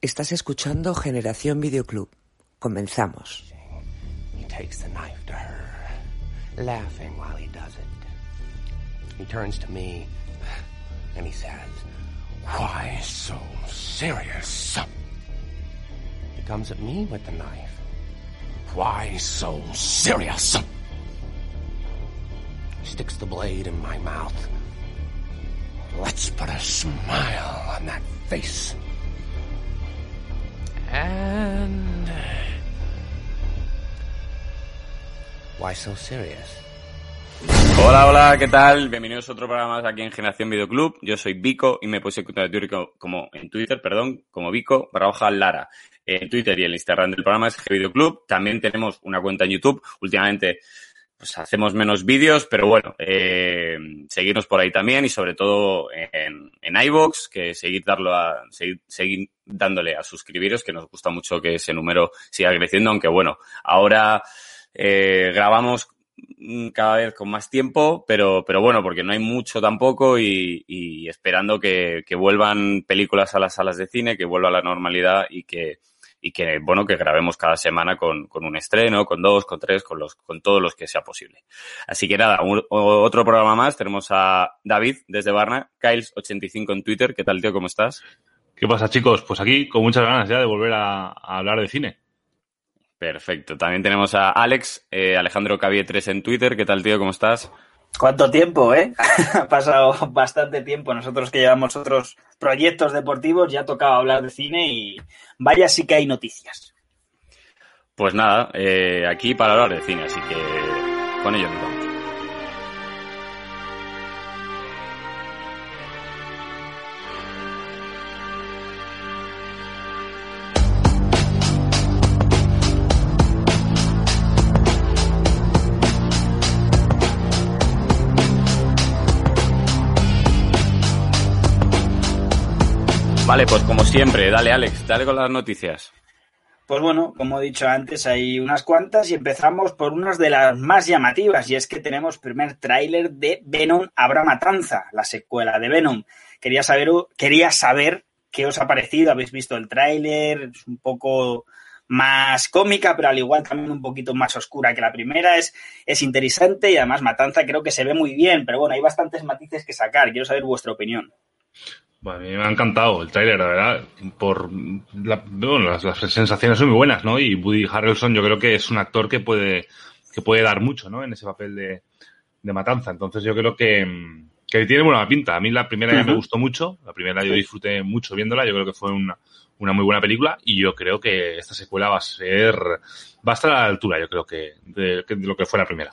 Estás escuchando Generación Videoclub. Comenzamos. He takes the knife to her, laughing while he does it. He turns to me and he says, Why so serious? He comes at me with the knife. Why so serious? He sticks the blade in my mouth. Let's put a smile on that face. And. Why so serious? Hola, hola, ¿qué tal? Bienvenidos a otro programa más aquí en Generación Videoclub. Yo soy Vico y me puedes encontrar en Twitter como, en Twitter, perdón, como Vico barra Lara. En Twitter y el Instagram del programa es Videoclub. También tenemos una cuenta en YouTube. Últimamente pues hacemos menos vídeos, pero bueno, eh, seguirnos por ahí también y sobre todo en, en iVoox, que seguir, darlo a, seguir, dándole a suscribiros, que nos gusta mucho que ese número siga creciendo, aunque bueno, ahora eh, grabamos cada vez con más tiempo, pero, pero bueno, porque no hay mucho tampoco y, y esperando que, que vuelvan películas a las salas de cine, que vuelva a la normalidad y que, y que, bueno, que grabemos cada semana con, con un estreno, con dos, con tres, con los, con todos los que sea posible. Así que nada, un, otro programa más. Tenemos a David desde Barna, Kyles85 en Twitter. ¿Qué tal, tío? ¿Cómo estás? ¿Qué pasa, chicos? Pues aquí con muchas ganas ya de volver a, a hablar de cine. Perfecto. También tenemos a Alex, eh, Alejandro Cavie 3 en Twitter. ¿Qué tal, tío? ¿Cómo estás? ¿Cuánto tiempo, eh? ha pasado bastante tiempo. Nosotros que llevamos otros proyectos deportivos ya tocaba hablar de cine y vaya sí que hay noticias. Pues nada, eh, aquí para hablar de cine, así que con ello nos vamos. Vale, pues como siempre, dale Alex, dale con las noticias. Pues bueno, como he dicho antes, hay unas cuantas y empezamos por unas de las más llamativas y es que tenemos primer tráiler de Venom Habrá Matanza, la secuela de Venom. Quería saber, quería saber qué os ha parecido, habéis visto el tráiler, es un poco más cómica, pero al igual también un poquito más oscura que la primera, es, es interesante y además Matanza creo que se ve muy bien, pero bueno, hay bastantes matices que sacar, quiero saber vuestra opinión. Bueno, a mí me ha encantado el tráiler, la verdad. Por la, bueno, las, las, sensaciones son muy buenas, ¿no? Y Woody Harrelson yo creo que es un actor que puede, que puede dar mucho, ¿no? En ese papel de, de matanza. Entonces yo creo que, que tiene buena pinta. A mí la primera ya me gustó mucho. La primera yo disfruté mucho viéndola. Yo creo que fue una, una muy buena película. Y yo creo que esta secuela va a ser, va a estar a la altura, yo creo que, de, de lo que fue la primera.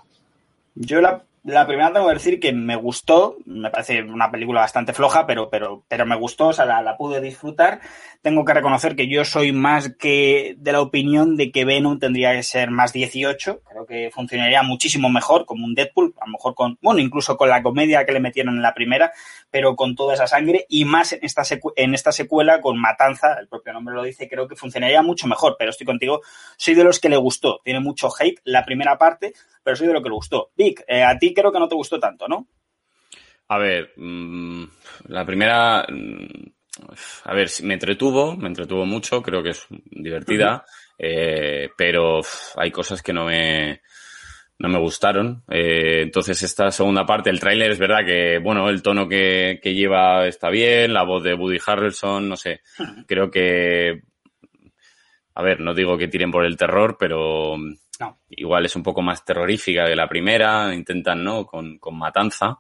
Yo la la primera tengo que decir que me gustó, me parece una película bastante floja, pero, pero, pero me gustó, o sea, la, la, pude disfrutar. Tengo que reconocer que yo soy más que de la opinión de que Venom tendría que ser más 18. Creo que funcionaría muchísimo mejor como un Deadpool, a lo mejor con, bueno, incluso con la comedia que le metieron en la primera, pero con toda esa sangre y más en esta, en esta secuela con Matanza, el propio nombre lo dice, creo que funcionaría mucho mejor, pero estoy contigo, soy de los que le gustó, tiene mucho hate la primera parte, pero soy de lo que le gustó. Vic, eh, a ti creo que no te gustó tanto, ¿no? A ver, mmm, la primera, mmm, a ver, me entretuvo, me entretuvo mucho, creo que es divertida, uh -huh. eh, pero hay cosas que no me, no me gustaron. Eh, entonces, esta segunda parte, el tráiler es verdad que, bueno, el tono que, que, lleva está bien, la voz de Woody Harrelson, no sé, -huh. creo que, a ver, no digo que tiren por el terror, pero no. igual es un poco más terrorífica que la primera, intentan, ¿no? Con, con matanza.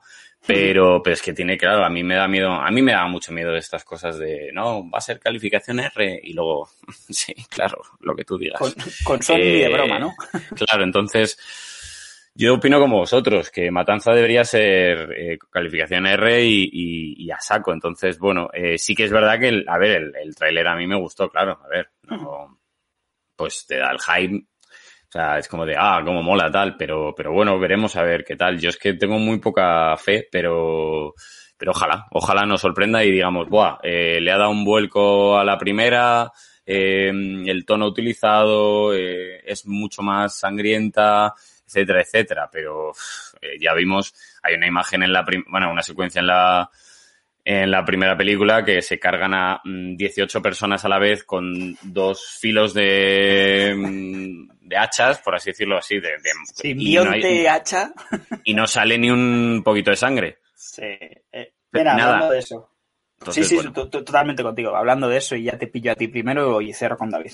Pero, pero es que tiene, claro, a mí me da miedo, a mí me da mucho miedo de estas cosas de, no, va a ser calificación R y luego, sí, claro, lo que tú digas. Con, con eh, de broma, ¿no? claro, entonces, Yo opino como vosotros, que Matanza debería ser eh, calificación R y, y, y, a saco. Entonces, bueno, eh, sí que es verdad que, el, a ver, el, el tráiler a mí me gustó, claro. A ver, no, pues te da el hype. O sea, es como de, ah, cómo mola tal, pero, pero bueno, veremos a ver qué tal. Yo es que tengo muy poca fe, pero, pero ojalá, ojalá nos sorprenda y digamos, buah, eh, le ha dado un vuelco a la primera, eh, el tono utilizado eh, es mucho más sangrienta, etcétera, etcétera. Pero eh, ya vimos, hay una imagen en la, bueno, una secuencia en la, en la primera película que se cargan a 18 personas a la vez con dos filos de, mm, de hachas, por así decirlo así, de, de sí, y, no hay, hacha. y no sale ni un poquito de sangre. Sí. Eh, mira, hablando de eso. Entonces, sí, sí, bueno. totalmente contigo. Hablando de eso, y ya te pillo a ti primero y cierro con David.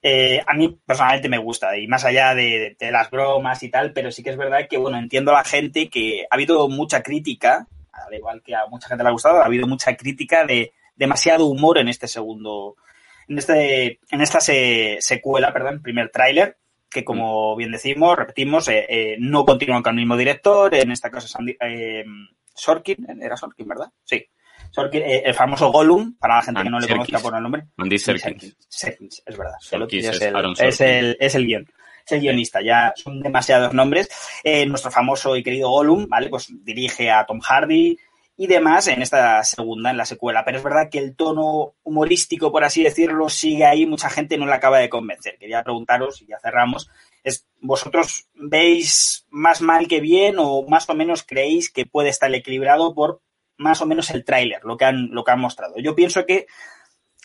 Eh, a mí personalmente me gusta, y más allá de, de, las bromas y tal, pero sí que es verdad que, bueno, entiendo a la gente que ha habido mucha crítica, al igual que a mucha gente le ha gustado, ha habido mucha crítica de demasiado humor en este segundo, en este, en esta se, secuela, perdón, primer tráiler, que como bien decimos, repetimos, eh, eh, no continúan con el mismo director, en este caso es eh, Sorkin, era Sorkin, ¿verdad? Sí. Sorkin, eh, el famoso Gollum, para la gente que no le conozca por el nombre. Andy Serkins. Serkins, es verdad. Serkins es, el, es, el, es el guion. El guionista, ya son demasiados nombres. Eh, nuestro famoso y querido Gollum, ¿vale? Pues dirige a Tom Hardy y demás en esta segunda, en la secuela. Pero es verdad que el tono humorístico, por así decirlo, sigue ahí. Mucha gente no le acaba de convencer. Quería preguntaros, y ya cerramos, es, ¿vosotros veis más mal que bien o más o menos creéis que puede estar equilibrado por más o menos el tráiler, lo que han, lo que han mostrado. Yo pienso que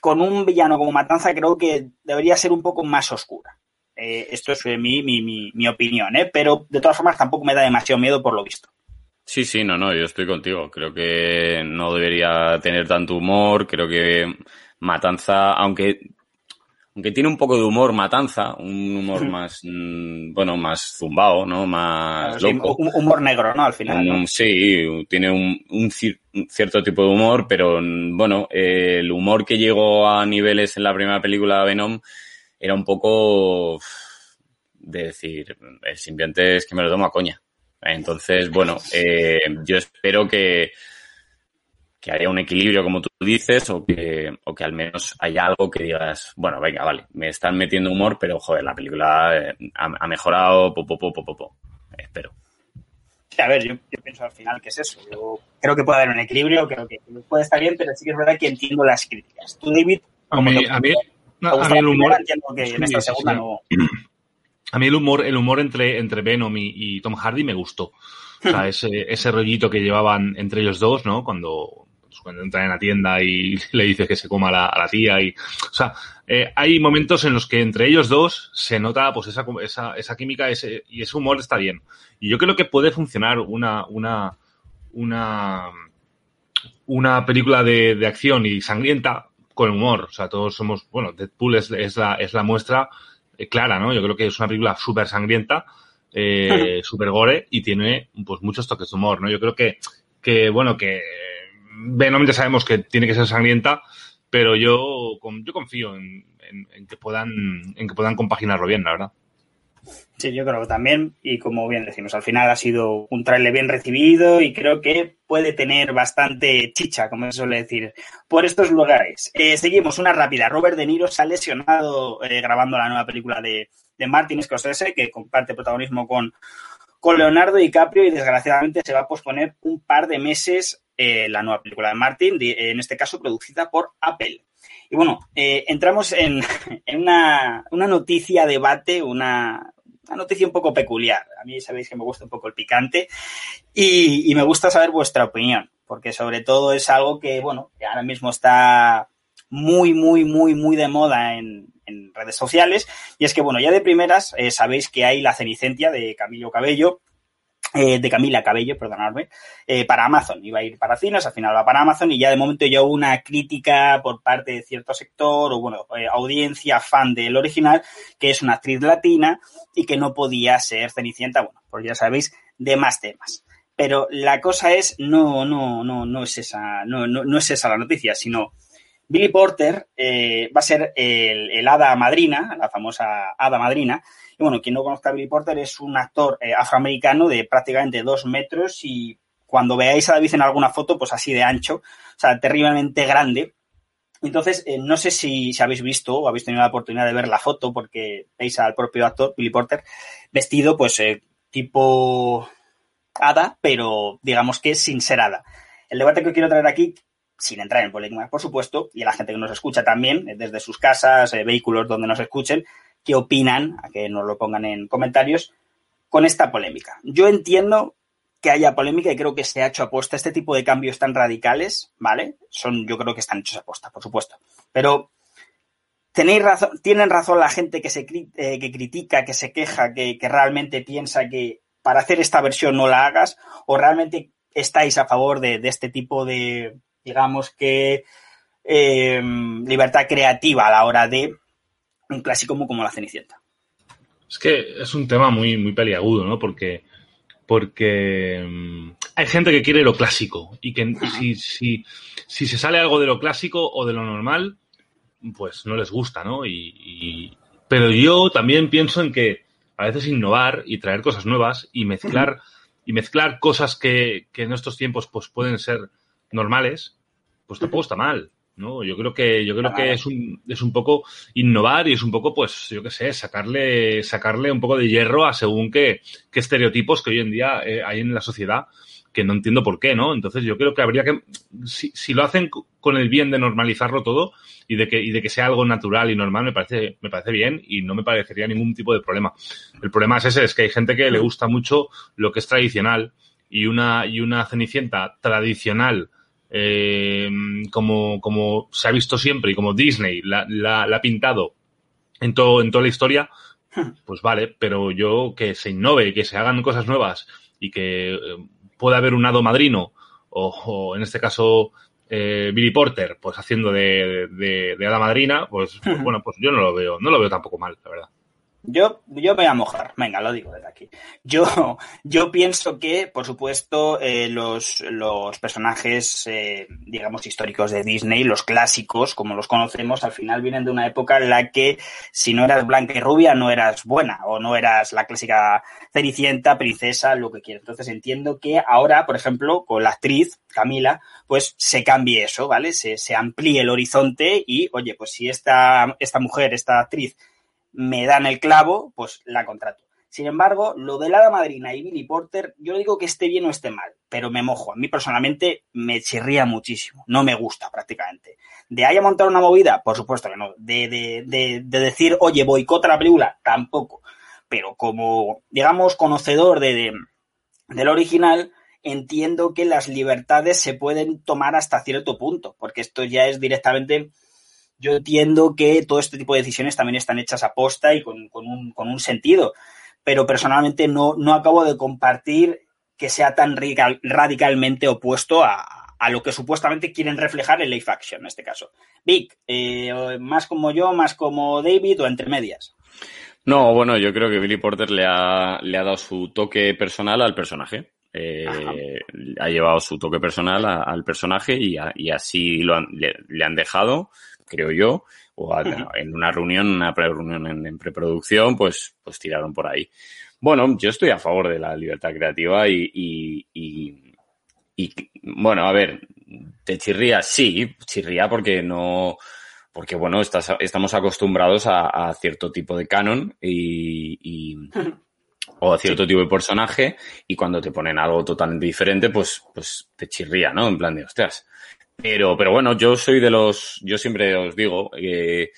con un villano como Matanza creo que debería ser un poco más oscura. Eh, esto es mi, mi, mi, mi opinión, ¿eh? pero de todas formas tampoco me da demasiado miedo por lo visto. Sí, sí, no, no, yo estoy contigo. Creo que no debería tener tanto humor. Creo que Matanza, aunque aunque tiene un poco de humor matanza, un humor más, mmm, bueno, más zumbao, ¿no? Más sí, loco. Un humor negro, ¿no? Al final. Um, sí, tiene un, un, cierto tipo de humor, pero bueno, el humor que llegó a niveles en la primera película de Venom era un poco de decir, el simbionte es que me lo tomo a coña. Entonces, bueno, eh, yo espero que, que haya un equilibrio, como tú dices, o que, o que al menos haya algo que digas, bueno, venga, vale, me están metiendo humor, pero joder, la película eh, ha, ha, mejorado, po, po, po, po, po. espero. Sí, a ver, yo, yo, pienso al final que es eso. Yo creo que puede haber un equilibrio, creo que puede estar bien, pero sí que es verdad que entiendo las críticas. Tú, David, a mí, a mí, a mí el humor. A mí el humor, el humor entre, entre Venom y, y Tom Hardy me gustó. O sea, ese, ese rollito que llevaban entre ellos dos, ¿no? Cuando, cuando entra en la tienda y le dice que se coma a la, a la tía y, o sea, eh, hay momentos en los que entre ellos dos se nota pues esa, esa, esa química ese, y ese humor está bien. Y yo creo que puede funcionar una, una, una, una película de, de acción y sangrienta con humor. O sea, todos somos, bueno, Deadpool es, es la, es la muestra eh, clara, ¿no? Yo creo que es una película súper sangrienta, eh, súper gore y tiene pues muchos toques de humor, ¿no? Yo creo que, que bueno, que Venom ya sabemos que tiene que ser sangrienta, pero yo, yo confío en, en, en, que puedan, en que puedan compaginarlo bien, la verdad. Sí, yo creo que también, y como bien decimos, al final ha sido un trailer bien recibido y creo que puede tener bastante chicha, como se suele decir, por estos lugares. Eh, seguimos, una rápida. Robert De Niro se ha lesionado eh, grabando la nueva película de, de Martin Scorsese, que comparte protagonismo con, con Leonardo DiCaprio y desgraciadamente se va a posponer un par de meses eh, la nueva película de Martin, en este caso producida por Apple. Y bueno, eh, entramos en, una, una, noticia, debate, una, noticia un poco peculiar. A mí sabéis que me gusta un poco el picante y, me gusta saber vuestra opinión, porque sobre todo es algo que, bueno, que ahora mismo está muy, muy, muy, muy de moda en, en redes sociales. Y es que, bueno, ya de primeras eh, sabéis que hay la Cenicentia de Camilo Cabello, eh, de Camila Cabello, perdonadme, eh, para Amazon. Iba a ir para cines, al final va para Amazon y ya de momento ya hubo una crítica por parte de cierto sector o, bueno, eh, audiencia fan del original, que es una actriz latina y que no podía ser Cenicienta, bueno, pues ya sabéis, de más temas. Pero la cosa es, no, no, no, no es esa, no, no, no es esa la noticia, sino Billy Porter va a ser el, el, hada madrina, la famosa hada madrina. Y bueno, quien no conozca a Billy Porter es un actor eh, afroamericano de prácticamente dos metros y cuando veáis a David en alguna foto, pues así de ancho, o sea, terriblemente grande. Entonces, eh, no sé si, si, habéis visto o habéis tenido la oportunidad de ver la foto, porque veis al propio actor, Billy Porter, vestido, pues, eh, tipo hada, pero digamos que sin ser hada. El debate que quiero traer aquí, sin entrar en polémica, por supuesto, y a la gente que nos escucha también, eh, desde sus casas, eh, vehículos donde nos escuchen, qué opinan, a que nos lo pongan en comentarios, con esta polémica. Yo entiendo que haya polémica y creo que se ha hecho aposta. Este tipo de cambios tan radicales, ¿vale? Son, yo creo que están hechos aposta, por supuesto. Pero tenéis razón, tienen razón la gente que se eh, que critica, que se queja, que, que, realmente piensa que para hacer esta versión no la hagas, o realmente estáis a favor de, este tipo de, digamos que, eh, libertad creativa a la hora de un clásico como, La Cenicienta. Es que es un tema muy, muy peliagudo, ¿no? Porque porque um, hay gente que quiere lo clásico y que si, si, si, se sale algo de lo clásico o de lo normal, pues no les gusta, ¿no? Y, y, pero yo también pienso en que a veces innovar y traer cosas nuevas y mezclar, y mezclar cosas que, que en estos tiempos pues pueden ser normales, pues tampoco está mal. ¿No? Yo creo que, yo creo que es un, es un poco innovar y es un poco, pues, yo qué sé, sacarle, sacarle un poco de hierro a según qué, qué estereotipos que hoy en día eh, hay en la sociedad que no entiendo por qué, ¿no? Entonces yo creo que habría que, si, si, lo hacen con el bien de normalizarlo todo y de que, y de que sea algo natural y normal, me parece, me parece bien y no me parecería ningún tipo de problema. El problema es ese, es que hay gente que le gusta mucho lo que es tradicional y una, y una cenicienta tradicional eh, como, como se ha visto siempre y como Disney la, la, la ha pintado en, todo, en toda la historia, pues vale, pero yo que se innove, que se hagan cosas nuevas y que eh, pueda haber un hado madrino o, o en este caso eh, Billy Porter pues haciendo de, de, de hada madrina, pues, pues, bueno, pues yo no lo veo, no lo veo tampoco mal, la verdad. Yo, yo me voy a mojar, venga, lo digo desde aquí. Yo, yo pienso que, por supuesto, eh, los, los personajes, eh, digamos, históricos de Disney, los clásicos, como los conocemos, al final vienen de una época en la que si no eras blanca y rubia, no eras buena, o no eras la clásica cenicienta, princesa, lo que quieras. Entonces entiendo que ahora, por ejemplo, con la actriz, Camila, pues se cambie eso, ¿vale? Se, se amplíe el horizonte y, oye, pues si esta, esta mujer, esta actriz, me dan el clavo, pues la contrato. Sin embargo, lo de la madrina y Billy Porter, yo digo que esté bien o esté mal, pero me mojo. A mí personalmente me chirría muchísimo. No me gusta prácticamente. ¿De haya montado una movida? Por supuesto que no. De, de, de, de decir, oye, boicota la película, tampoco. Pero como, digamos, conocedor de, del original, entiendo que las libertades se pueden tomar hasta cierto punto, porque esto ya es directamente yo entiendo que todo este tipo de decisiones también están hechas a posta y con, con, un, con un, sentido, pero personalmente no, no, acabo de compartir que sea tan radical, radicalmente opuesto a, a, lo que supuestamente quieren reflejar en Life Action en este caso. Vic, eh, más como yo, más como David o entre medias. No, bueno, yo creo que Billy Porter le ha, le ha dado su toque personal al personaje. Eh, ha llevado su toque personal a, al personaje y, a, y así lo han, le, le, han dejado creo yo, o a, en una reunión, una pre-reunión en, en, preproducción, pues, pues tiraron por ahí. Bueno, yo estoy a favor de la libertad creativa y, y, y, y bueno, a ver, te chirría, sí, chirría porque no, porque bueno, estás, estamos acostumbrados a, a, cierto tipo de canon y, y o a cierto sí. tipo de personaje y cuando te ponen algo totalmente diferente, pues, pues te chirría, ¿no? En plan de, ostras, pero, pero bueno, yo soy de los, yo siempre os digo que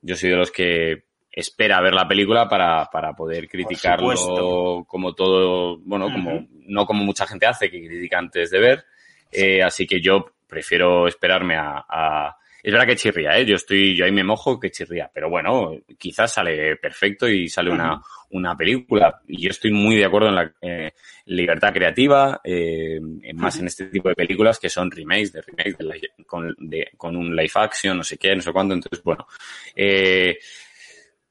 yo soy de los que espera ver la película para, para poder criticarlo como todo, bueno, uh -huh. como, no como mucha gente hace, que critica antes de ver. Eh, así que yo prefiero esperarme a, a, es verdad que chirría, ¿eh? Yo estoy, yo ahí me mojo que chirría, pero bueno, quizás sale perfecto y sale una, una película. Y yo estoy muy de acuerdo en la eh, libertad creativa, eh, más en este tipo de películas que son remakes, de remakes de la, con, de, con, un live action, no sé qué, no sé cuánto. Entonces, bueno, eh,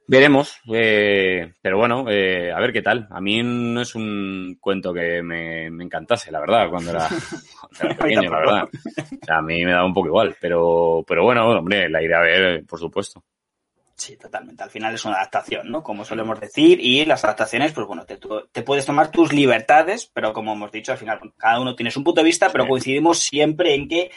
Veremos, eh, pero bueno, eh, a ver qué tal. A mí no es un cuento que me, encantase, la verdad, cuando era, pequeño, la verdad. O sea, a mí me da un poco igual, pero, pero bueno, hombre, la iré a ver, por supuesto. Sí, totalmente. Al final es una adaptación, ¿no? Como solemos decir, y las adaptaciones, pues bueno, te, te puedes tomar tus libertades, pero como hemos dicho, al final cada uno tiene su punto de vista, pero coincidimos siempre en que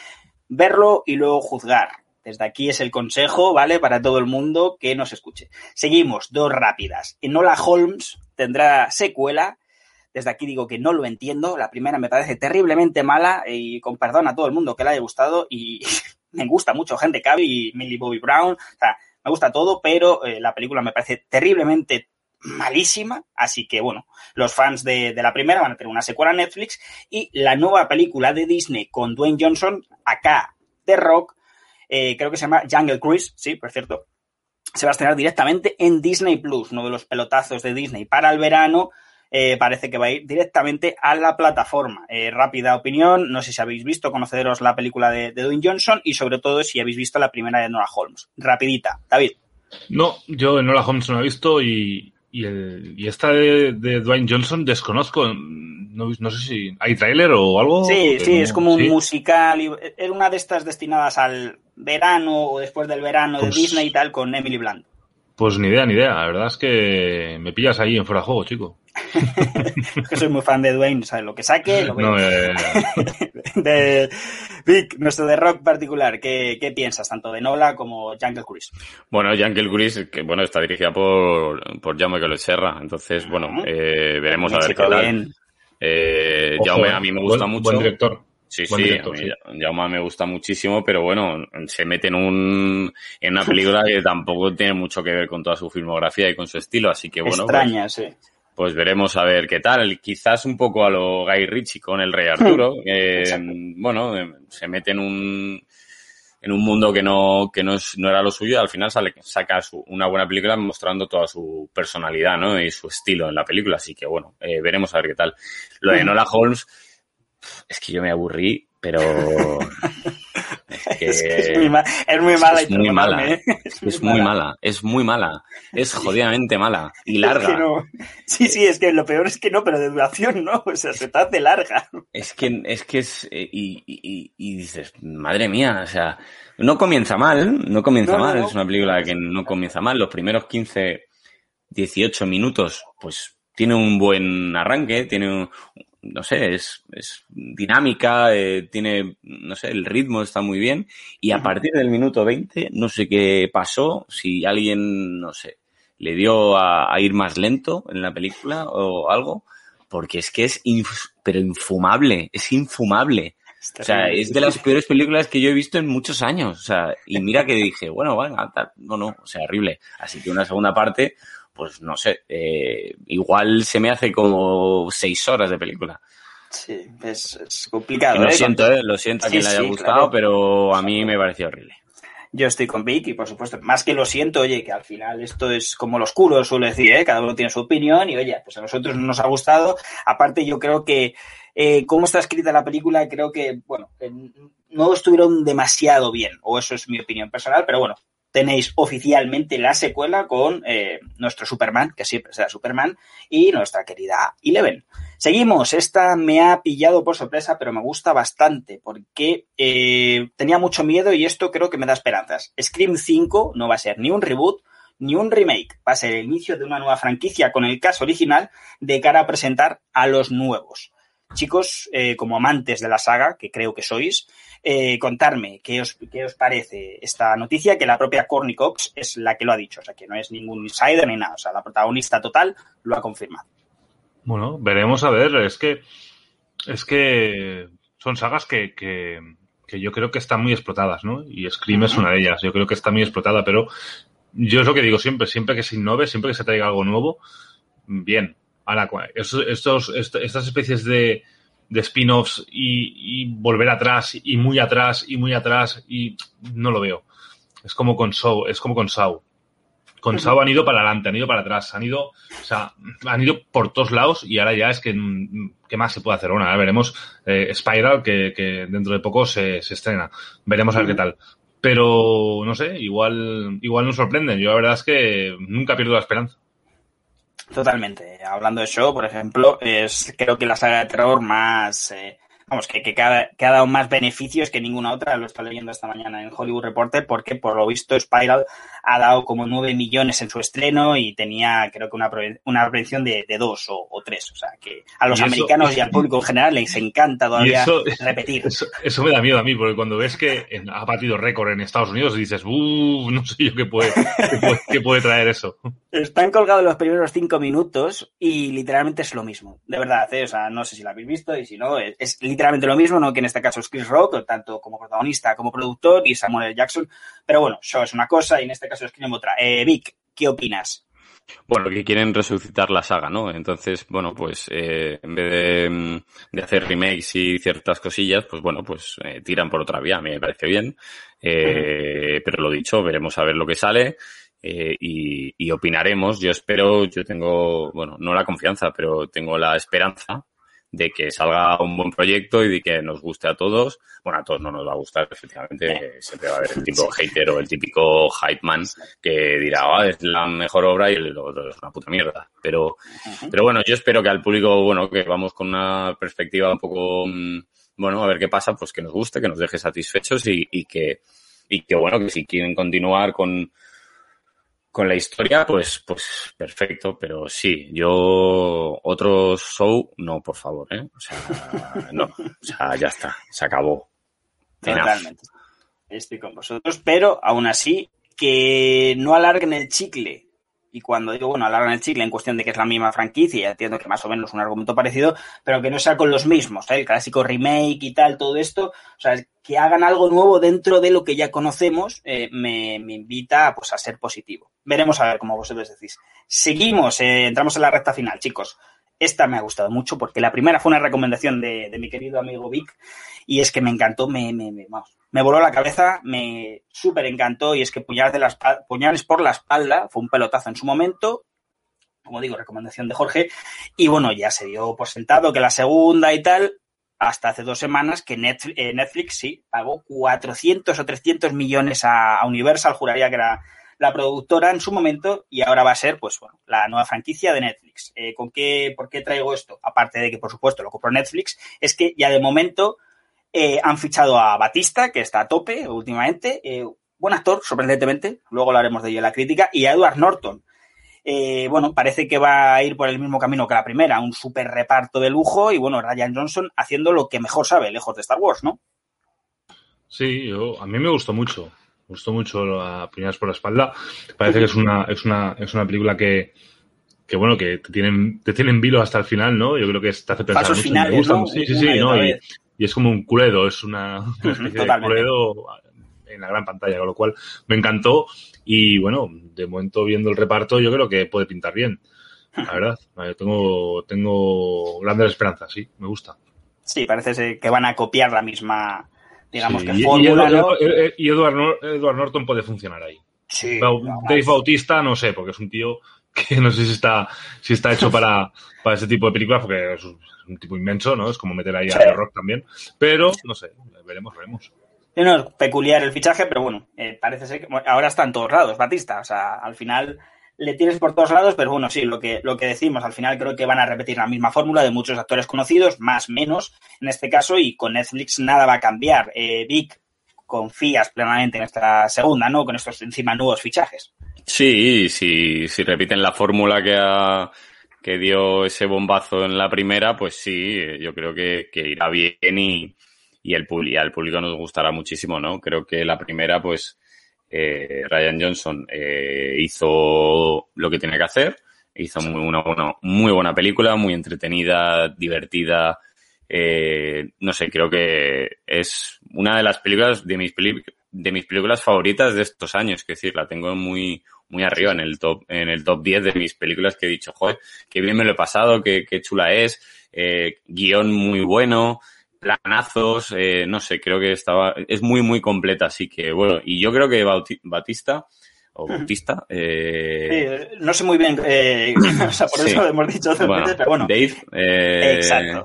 verlo y luego juzgar desde aquí es el consejo, ¿vale? Para todo el mundo que nos escuche. Seguimos, dos rápidas. Enola Holmes tendrá secuela. Desde aquí digo que no lo entiendo. La primera me parece terriblemente mala y con perdón a todo el mundo que le haya gustado y me gusta mucho Henry Cavill y Millie Bobby Brown. O sea, me gusta todo, pero eh, la película me parece terriblemente malísima. Así que, bueno, los fans de, de, la primera van a tener una secuela en Netflix y la nueva película de Disney con Dwayne Johnson, acá de Rock, eh, creo que se llama Jungle Cruise, sí, por cierto, se va a estrenar directamente en Disney Plus, uno de los pelotazos de Disney para el verano. Eh, parece que va a ir directamente a la plataforma. Eh, rápida opinión, no sé si habéis visto, conoceros la película de, de Dwayne Johnson y sobre todo si habéis visto la primera de Nora Holmes. Rapidita, David. No, yo Nora Holmes no la he visto y, y, esta de, Dwayne Johnson desconozco. No, sé si hay tráiler o algo. Sí, sí, es como un musical. Era una de estas destinadas al verano o después del verano de pues Disney y tal con Emily Blunt. Pues ni idea, ni idea. La verdad es que me pillas ahí en fuera de juego, chico. que soy muy fan de Dwayne, ¿sabes? Lo que saque, lo veo. de Vic, nuestro de rock particular, ¿qué, ¿qué, piensas tanto de Nola como Jungle Cruise? Bueno, Jungle Cruise, que bueno, está dirigida por, por Jaume Serra, entonces, bueno, eh, veremos a ver qué tal. Eh, Jaume a mí me gusta mucho. Buen director. Sí, sí, director, Jaume me gusta muchísimo, pero bueno, se mete en un en una película que tampoco tiene mucho que ver con toda su filmografía y con su estilo, así que bueno. Pues Extraña, sí pues veremos a ver qué tal. Quizás un poco a lo Guy Ritchie con el Rey Arturo. bueno, eh, se mete en un, en un mundo que no, que no, es, no era lo suyo y al final sale, saca una buena película mostrando toda su personalidad ¿no? y su estilo en la película. Así que bueno, eh, veremos a ver qué tal. Lo de Nola Holmes, es que yo me aburrí, pero es, muy, mala. Es muy mala. Es muy mala. Es, muy mala. Es muy mala. Es jodidamente mala. Y larga. Sí, sí, es que lo peor es que no, pero de duración no. O sea, se te hace larga. Es que es, que es eh, y, y, dices, madre mía, o sea, no comienza mal, no comienza mal. Es una película que no comienza mal. Los primeros 15, 18 minutos, pues tiene un buen arranque, tiene un, no sé, es, es dinámica, eh, tiene, no sé, el ritmo está muy bien. Y a partir del minuto 20, no sé qué pasó, si alguien, no sé, le dio a, ir más lento en la película o algo, porque es que es, pero infumable, es infumable. o sea, es de las peores películas que yo he visto en muchos años. O sea, y mira que dije, bueno, venga, no, no, o sea, horrible. Así que una segunda parte, pues no sé, eh, igual se me hace como seis horas de película. Sí, es, complicado. lo ¿eh? siento, ¿eh? lo siento a quien le haya gustado, pero a mí me pareció horrible. Yo estoy con Vic y por supuesto, más que lo siento, oye, que al final esto es como los culos, suele decir, ¿eh? cada uno tiene su opinión y oye, pues a nosotros no nos ha gustado. Aparte, yo creo que eh, cómo está escrita la película, creo que, bueno, no estuvieron demasiado bien, o eso es mi opinión personal, pero bueno, tenéis oficialmente la secuela con eh, nuestro Superman, que siempre será Superman, y nuestra querida Eleven. Seguimos, esta me ha pillado por sorpresa, pero me gusta bastante porque eh, tenía mucho miedo y esto creo que me da esperanzas. Scream 5 no va a ser ni un reboot ni un remake, va a ser el inicio de una nueva franquicia con el caso original de cara a presentar a los nuevos. Chicos, eh, como amantes de la saga, que creo que sois, eh, contarme qué os, qué os parece esta noticia, que la propia Courtney Cox es la que lo ha dicho, o sea, que no es ningún insider ni nada, o sea, la protagonista total lo ha confirmado. Bueno, veremos a ver, es que es que son sagas que, que, que yo creo que están muy explotadas, ¿no? Y Scream es una de ellas, yo creo que está muy explotada, pero yo es lo que digo siempre, siempre que se innove, siempre que se traiga algo nuevo, bien. Ahora, estos, estos, estas especies de, de spin-offs y, volver atrás y muy atrás y muy atrás y no lo veo. Es como con Saw, es como con Saw. Con Saw han ido para adelante, han ido para atrás, han ido, o sea, han ido por todos lados y ahora ya es que, ¿qué más se puede hacer? Bueno, ahora veremos eh, Spiral, que, que, dentro de poco se, se, estrena. Veremos a ver qué tal. pero no sé, igual, igual nos sorprenden. Yo la verdad es que nunca pierdo la esperanza. Totalmente. Hablando de show, por ejemplo, es creo que la saga de terror más eh, vamos, que, que, ha, que, ha, dado más beneficios que ninguna otra, lo está leyendo esta mañana en Hollywood Reporter, porque por lo visto Spiral ha dado como 9 millones en su estreno y tenía creo que una, una prevención de, de 2 o, o 3. O sea, que a los y americanos eso, y al público en general les encanta todavía eso, repetir. Eso, eso, me da miedo a mí, porque cuando ves que ha batido récord en Estados Unidos dices, uff, no sé yo qué puede, qué puede, qué puede traer eso. Están colgados los primeros 5 minutos y literalmente es lo mismo. De verdad, ¿eh? o sea, no sé si lo habéis visto y si no, es, es literalmente lo mismo, no que en este caso es Chris Rock, tanto como protagonista como productor, y Samuel L. Jackson. Pero bueno, Show es una cosa y en este caso escriben otra. Eh, Vic, ¿qué opinas? Bueno, que quieren resucitar la saga, ¿no? Entonces, bueno, pues eh, en vez de, de, hacer remakes y ciertas cosillas, pues bueno, pues eh, tiran por otra vía, me parece bien. Eh, pero lo dicho, veremos a ver lo que sale. Y, opinaremos. Yo espero, yo tengo, bueno, no la confianza, pero tengo la esperanza de que salga un buen proyecto y de que nos guste a todos. Bueno, a todos no nos va a gustar, efectivamente. Siempre va a haber el tipo hater o el típico hype man que dirá, ah, es la mejor obra y el otro es una puta mierda. Pero, pero bueno, yo espero que al público, bueno, que vamos con una perspectiva un poco, bueno, a ver qué pasa, pues que nos guste, que nos deje satisfechos y, y que, y que bueno, que si quieren continuar con, con la historia, pues, pues perfecto, pero sí, yo otro show, no, por favor, ¿eh? O sea, no, o sea, ya está, se acabó. Totalmente. Estoy con vosotros, pero aún así, que no alarguen el chicle. Y cuando digo, bueno, alargan el chicle en cuestión de que es la misma franquicia, entiendo que más o menos un argumento parecido, pero que no sea con los mismos, ¿eh? el clásico remake y tal, todo esto, o sea, que hagan algo nuevo dentro de lo que ya conocemos, eh, me, me, invita pues, a ser positivo. Veremos a ver, como vosotros decís. Seguimos, eh, entramos en la recta final, chicos. Esta me ha gustado mucho porque la primera fue una recomendación de, de mi querido amigo Vic y es que me encantó, me, me, me, vamos, me voló la cabeza, me súper encantó y es que puñales, de la, puñales por la espalda fue un pelotazo en su momento, como digo, recomendación de Jorge, y bueno, ya se dio por sentado que la segunda y tal, hasta hace dos semanas que Netflix, eh, Netflix sí pagó 400 o 300 millones a, a, Universal, juraría que era la productora en su momento y ahora va a ser, pues bueno, la nueva franquicia de Netflix. Eh, ¿con qué, ¿Por qué traigo esto? Aparte de que, por supuesto, lo compró Netflix, es que ya de momento eh, han fichado a Batista, que está a tope últimamente, eh, buen actor, sorprendentemente, luego hablaremos de ello en la crítica, y a Edward Norton. Eh, bueno, parece que va a ir por el mismo camino que la primera, un super reparto de lujo y bueno, Ryan Johnson haciendo lo que mejor sabe, lejos de Star Wars, ¿no? Sí, yo, a mí me gustó mucho, me gustó mucho la Puñadas por la espalda. Parece que es una, es una, es una película que, que bueno, que te tienen, te tienen vilo hasta el final, ¿no? Yo creo que te hace pensar mucho. Finales, me gusta, ¿no? Sí, sí, sí, ¿no? Y, y, es como un culedo, es una, una especie de culedo en la gran pantalla, con lo cual me encantó y bueno, de momento viendo el reparto yo creo que puede pintar bien, la verdad. Tengo, tengo grandes esperanzas, sí, me gusta. Sí, parece que van a copiar la misma, digamos sí. que y, fórmula, y, ¿no? y Edward, Edward, Norton puede funcionar ahí. Sí, Dave Bautista no sé, porque es un tío que no sé si está, si está hecho para, para ese tipo de películas, porque es un tipo inmenso, ¿no? Es como meter ahí a sí. Rock también. Pero, no sé, veremos, veremos. No, es peculiar el fichaje, pero bueno, eh, parece ser que bueno, ahora está en todos lados, Batista. O sea, al final le tienes por todos lados, pero bueno, sí, lo que, lo que decimos, al final creo que van a repetir la misma fórmula de muchos actores conocidos, más menos en este caso, y con Netflix nada va a cambiar. Eh, Vic, confías plenamente en esta segunda, ¿no? Con estos encima nuevos fichajes. Sí, sí, si repiten la fórmula que ha, que dio ese bombazo en la primera, pues sí, yo creo que, que irá bien y, y, el, y al público nos gustará muchísimo, ¿no? Creo que la primera, pues, eh, Ryan Johnson eh, hizo lo que tiene que hacer, hizo muy, una, una, muy buena película, muy entretenida, divertida, eh, no sé, creo que es una de las películas de mis, de mis películas favoritas de estos años, es decir, la tengo muy, muy arriba en el top, en el top 10 de mis películas que he dicho, joder, qué bien me lo he pasado, qué, qué chula es, eh, guion muy bueno, planazos, eh, no sé, creo que estaba, es muy, muy completa, así que bueno, y yo creo que Batista, o Bautista. Eh... Sí, no sé muy bien, eh, o sea, por eso lo hemos dicho dos bueno, veces, pero bueno. Dave. Eh, Exacto.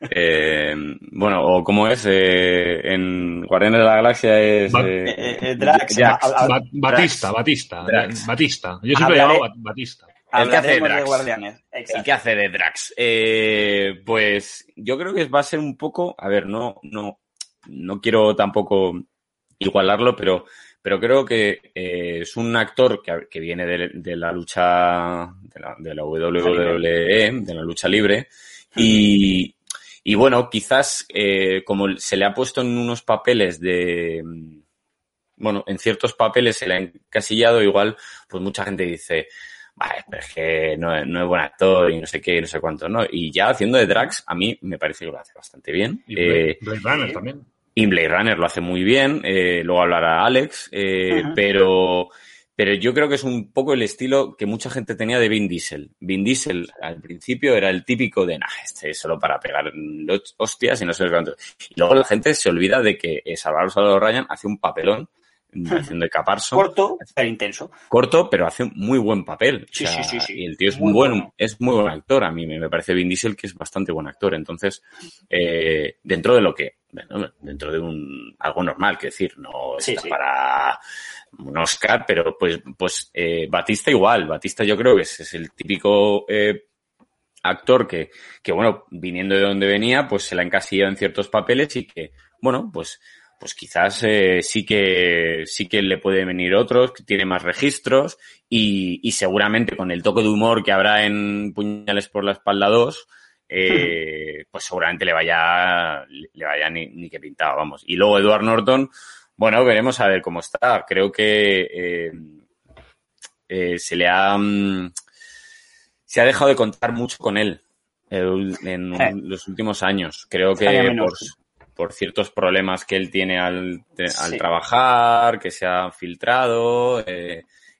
eh, bueno, o como es eh, en Guardianes de la Galaxia es. Ba- Drax, Drax. a- a- Ba- Batista, Drax. Batista, Drax. Batista. Yo siempre he Hablaré- llamado Bat- Batista. El que hace de Drax. Guardianes. ¿Y Exacto. qué hace de Drax? Eh, pues yo creo que va a ser un poco, a ver, no, no, no quiero tampoco igualarlo, pero, pero creo que eh, es un actor que, que viene de, de la lucha, de la, de la WWE, de la lucha libre, y, y bueno, quizás eh, como se le ha puesto en unos papeles de, bueno, en ciertos papeles se le ha encasillado, igual, pues mucha gente dice, vale, pero es que no, es- no es buen actor y no sé qué, y no sé cuánto, ¿no? Y ya haciendo de Drax, a mí me parece que lo hace bastante bien. Y Eh, Blade Runner también. Y Blade Runner lo hace muy bien, eh, luego hablará Alex, eh, pero, pero yo creo que es un poco el estilo que mucha gente tenía de Vin Diesel. Vin Diesel al principio era el típico de, nah, este es solo para pegar hostias y no sé cuánto. Y luego la gente se olvida de que eh, Salvador Salvador Ryan hace un papelón haciendo de Caparson Corto, pero intenso. corto, pero hace un muy buen papel. Sí, O sea, sí, sí, sí. Y el tío es Muy buen, bueno. es muy buen actor. A mí me, me parece Vin Diesel que es bastante buen actor. Entonces, eh, dentro de lo que, bueno, dentro de un algo normal, que decir, no Sí, está sí. para un Oscar, pero pues, pues eh, Batista igual. Batista yo creo que es, es el típico eh, actor que, que, bueno, viniendo de donde venía, pues se la ha encasillado en ciertos papeles y que, bueno, pues pues quizás eh, sí que sí que le pueden venir otros, que tiene más registros y, y seguramente con el toque de humor que habrá en Puñales por la espalda 2, eh, pues seguramente le vaya le vaya ni, ni que pintado, vamos. Y luego Edward Norton, bueno, veremos a ver cómo está. Creo que eh, eh, se le ha mm, se ha dejado de contar mucho con él en los últimos años. Creo que por, ciertos problemas que él tiene al, al Sí. trabajar, que se ha filtrado.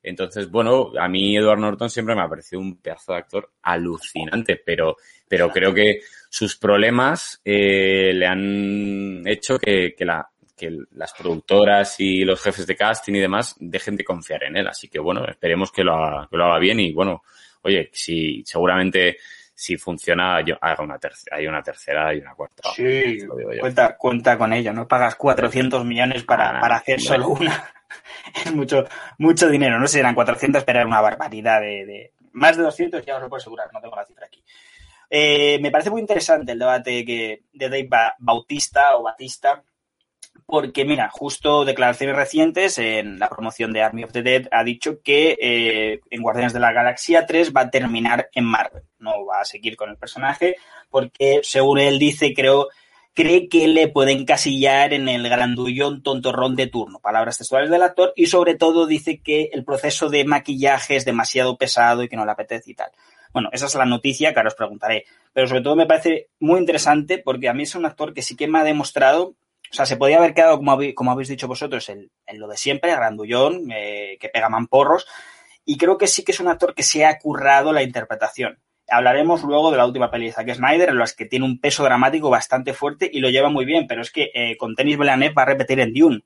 entonces, bueno, a mí Edward Norton siempre me ha parecido un pedazo de actor alucinante, pero, pero creo que sus problemas eh, le han hecho que, que la que las productoras y los jefes de casting y demás dejen de confiar en él. Así que bueno, esperemos que lo haga, que lo haga bien y bueno, oye, si seguramente si funciona, yo haga una tercera, hay una tercera y una cuarta. Sí, cuenta, cuenta con ello, no pagas 400 millones para, Ah, para hacer solo una. es mucho, mucho dinero, no sé si eran 400, pero era una barbaridad de, de- Más de 200 ya os lo puedo asegurar, no tengo la cifra aquí. Eh, me parece muy interesante el debate que, de Dave Ba- Bautista o Batista, porque mira, justo declaraciones recientes en la promoción de Army of the Dead ha dicho que eh, en Guardianes de la Galaxia 3 va a terminar en Marvel, no va a seguir con el personaje, porque según él dice, creo, cree que le puede encasillar en el grandullón tontorrón de turno, palabras textuales del actor, y sobre todo dice que el proceso de maquillaje es demasiado pesado y que no le apetece y tal. Bueno, esa es la noticia que ahora os preguntaré, pero sobre todo me parece muy interesante porque a mí es un actor que sí que me ha demostrado o sea, se podía haber quedado, como, habéis, dicho vosotros, en, lo de siempre, grandullón, eh, que pega mamporros. Y creo que sí que es un actor que se ha currado la interpretación. Hablaremos luego de la última peli de Zack Snyder, en las que tiene un peso dramático bastante fuerte y lo lleva muy bien. Pero es que eh, con Denis Villeneuve va a repetir en Dune,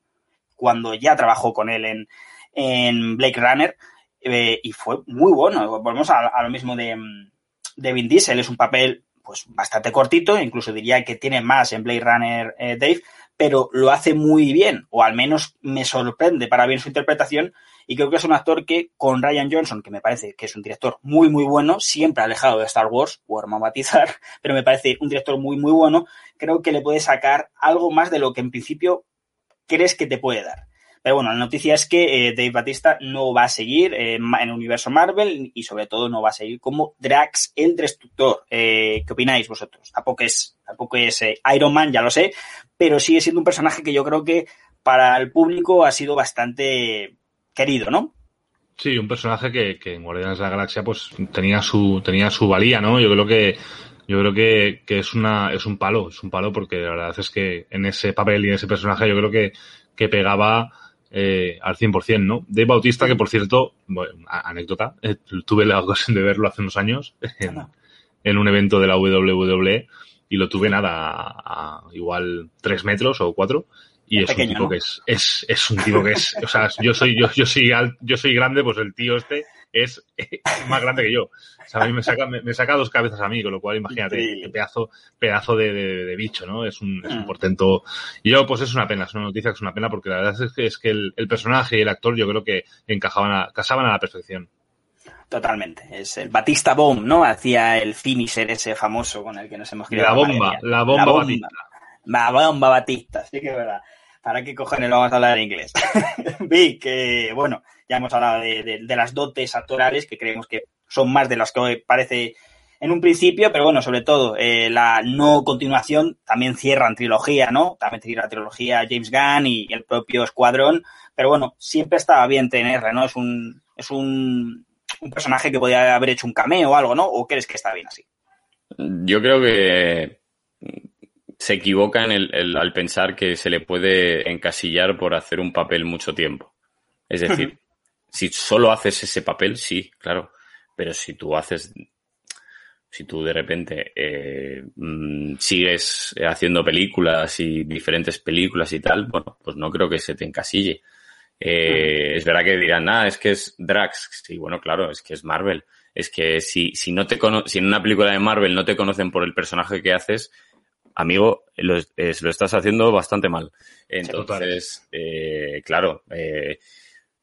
cuando ya trabajó con él en, en Blake Runner. Eh, y fue muy bueno. Volvemos a, lo mismo de, de Vin Diesel. Es un papel pues bastante cortito, incluso diría que tiene más en Blade Runner eh, Dave, pero lo hace muy bien, o al menos me sorprende para bien su interpretación, y creo que es un actor que con Ryan Johnson, que me parece que es un director muy, muy bueno, siempre alejado de Star Wars, por matizar, pero me parece un director muy, muy bueno, creo que le puede sacar algo más de lo que en principio crees que te puede dar. Pero bueno, la noticia es que eh, Dave Batista no va a seguir eh, en el universo Marvel y sobre todo no va a seguir como Drax el Destructor. Eh, ¿Qué opináis vosotros? Tampoco es, tampoco es Iron Man, ya lo sé, pero sigue siendo un personaje que yo creo que para el público ha sido bastante querido, ¿no? Sí, un personaje que, que en Guardianes de la Galaxia pues tenía su, tenía su valía, ¿no? Yo creo que yo creo que, que es una, es un palo, es un palo porque la verdad es que en ese papel y en ese personaje yo creo que, que pegaba eh, al 100%, ¿no? Dave Bautista, que por cierto, bueno, anécdota, eh, tuve la ocasión de verlo hace unos años en, en, un evento de la WWE y lo tuve nada a, a igual tres metros o cuatro Y Es es, pequeño, un tipo ¿no? que es, es, es un tipo que es, o sea, yo soy, yo, yo soy al- yo soy grande, pues el tío este es más grande que yo. O sea, a mí me saca, me, me saca dos cabezas a mí, con lo cual imagínate qué pedazo, pedazo de, de- de bicho, ¿no? Es un, es un Mm. portento. Y yo, pues es una pena, es una noticia que es una pena, porque la verdad es que, es que el, el personaje y el actor yo creo que encajaban a, casaban a la perfección. Totalmente. Es el Batista Bomb, ¿no? Hacía el finisher ese famoso con el que nos hemos La quedado. bomba, la bomba Batista. La bomba Batista, sí que es verdad. ¿Para qué cojones lo vamos a hablar en inglés? Vi que, bueno, ya hemos hablado de, las dotes actorales, que creemos que son más de las que parece en un principio, pero bueno, sobre todo eh, la no continuación también cierran trilogía, ¿no? También cierra trilogía James Gunn y el propio Escuadrón, pero bueno, siempre estaba bien tenerla, ¿no? Es un, es un, un personaje que podía haber hecho un cameo o algo, ¿no? ¿O crees que está bien así? Yo creo que se equivoca en el, el- al pensar que se le puede encasillar por hacer un papel mucho tiempo. Es decir, si solo haces ese papel, sí, claro. Pero si tú haces, si tú de repente eh, mm, sigues haciendo películas y diferentes películas y tal, bueno, pues no creo que se te encasille. Eh, es verdad que dirán, ah, es que es Drax. Sí, bueno, claro, es que es Marvel. Es que si, si no te cono si en una película de Marvel no te conocen por el personaje que haces, amigo, lo, es- lo estás haciendo bastante mal. Entonces, eh, claro, eh,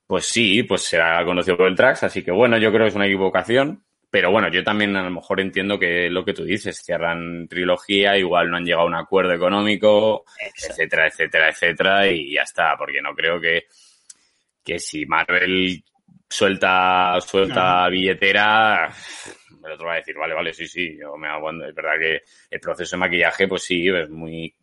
pues sí, pues será conocido por el Drax, así que bueno, yo creo que es una equivocación. Pero bueno, yo también a lo mejor entiendo que lo que tú dices, cierran trilogía, igual no han llegado a un acuerdo económico, etcétera, etcétera, etcétera, y ya está, porque no creo que, que si Marvel suelta, suelta billetera, el otro va a decir, vale, vale, sí, sí, yo me aguanto. Es verdad que el proceso de maquillaje, pues sí, es muy,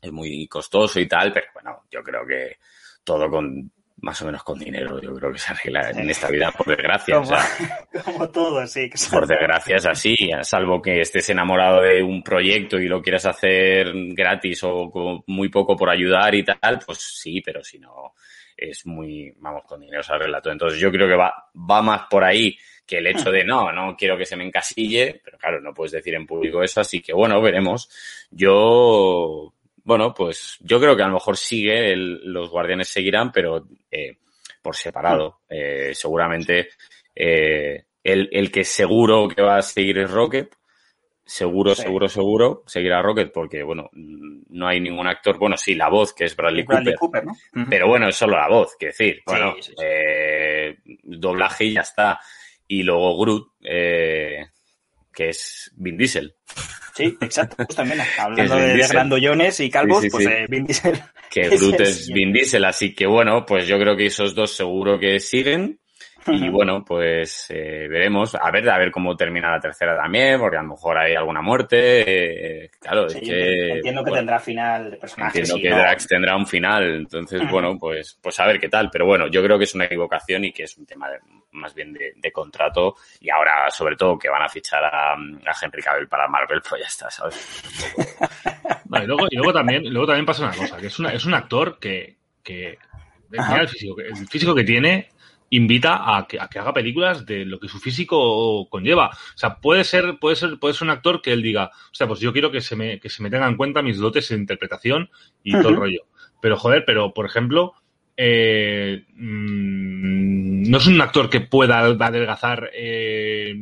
es muy costoso y tal, pero bueno, yo creo que todo con, más o menos con dinero, yo creo que se arregla en esta vida, por desgracia. o Como, sea, como todo, sí. por desgracia es así, salvo que estés enamorado de un proyecto y lo quieras hacer gratis o con muy poco por ayudar y tal, pues sí, pero si no, es muy, vamos, con dinero se arregla todo. Entonces yo creo que va, va más por ahí que el hecho de no, no quiero que se me encasille, pero claro, no puedes decir en público eso, así que bueno, veremos. Yo, bueno, pues yo creo que a lo mejor sigue, el- los guardianes seguirán, pero eh, por separado. Eh, seguramente eh, el, el que seguro que va a seguir es Rocket. Seguro, Sí. seguro, seguro seguirá Rocket porque, bueno, no hay ningún actor. Bueno, sí, la voz, que es Bradley, Bradley Cooper. Cooper, ¿no? Pero bueno, es solo la voz, quiero decir. Bueno, sí, sí. eh, doblaje y ya está. Y luego Groot, eh, que es Vin Diesel. Sí, exacto. Justamente, Que es hablando de, Diesel. grandollones y calvos, Sí, sí, pues sí. eh, Vin Diesel. Que Groot es es Vin Diesel, así que bueno, pues yo creo que esos dos seguro que siguen. Y bueno, pues eh, veremos. A ver, a ver cómo termina la tercera también, porque a lo mejor hay alguna muerte. eh, claro, Sí, es que. entiendo que bueno, tendrá final de personaje. Entiendo sí, que ¿no? Drax tendrá un final, entonces, bueno, pues, pues a ver qué tal. Pero bueno, yo creo que es una equivocación y que es un tema de- más bien de, de contrato. Y ahora, sobre todo, que van a fichar a, a Henry Cavill para Marvel, pues ya está, ¿sabes? Y, luego, y luego también, luego también pasa una cosa, que es, una, es un actor que, que mira el, físico, que- el físico que tiene invita a que, a que haga películas de lo que su físico conlleva. O sea, puede ser, puede ser, puede ser un actor que él diga, o sea, pues yo quiero que se me, que se me tengan en cuenta mis dotes en interpretación y todo el rollo. Pero joder, pero por ejemplo, eh, mm, no es un actor que pueda adelgazar eh,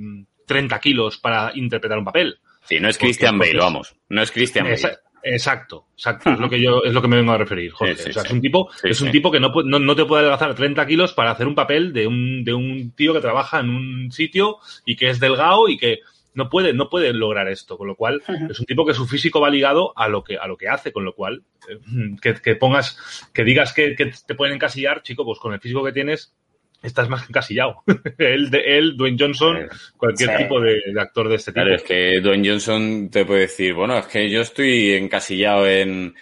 30 kilos para interpretar un papel. Sí, no es Christian Bale, vamos. No es Christian Bale. Exacto, exacto. Es lo que yo, es lo que me vengo a referir, Jorge. Sí, sí, o sea, sí. es un tipo, Sí, es un sí. tipo que no, no, no te puede adelgazar 30 kilos para hacer un papel de un, de un tío que trabaja en un sitio y que es delgado y que no puede, no puede lograr esto. Con lo cual, es un tipo que su físico va ligado a lo que, a lo que hace, con lo cual, eh, que, que pongas, que digas que, que te pueden encasillar, chico, pues con el físico que tienes, estás más que encasillado. él, de, él, Dwayne Johnson, Eh, cualquier sí. tipo de, de actor de este tipo. Claro, es que Dwayne Johnson te puede decir, bueno, es que yo estoy encasillado en,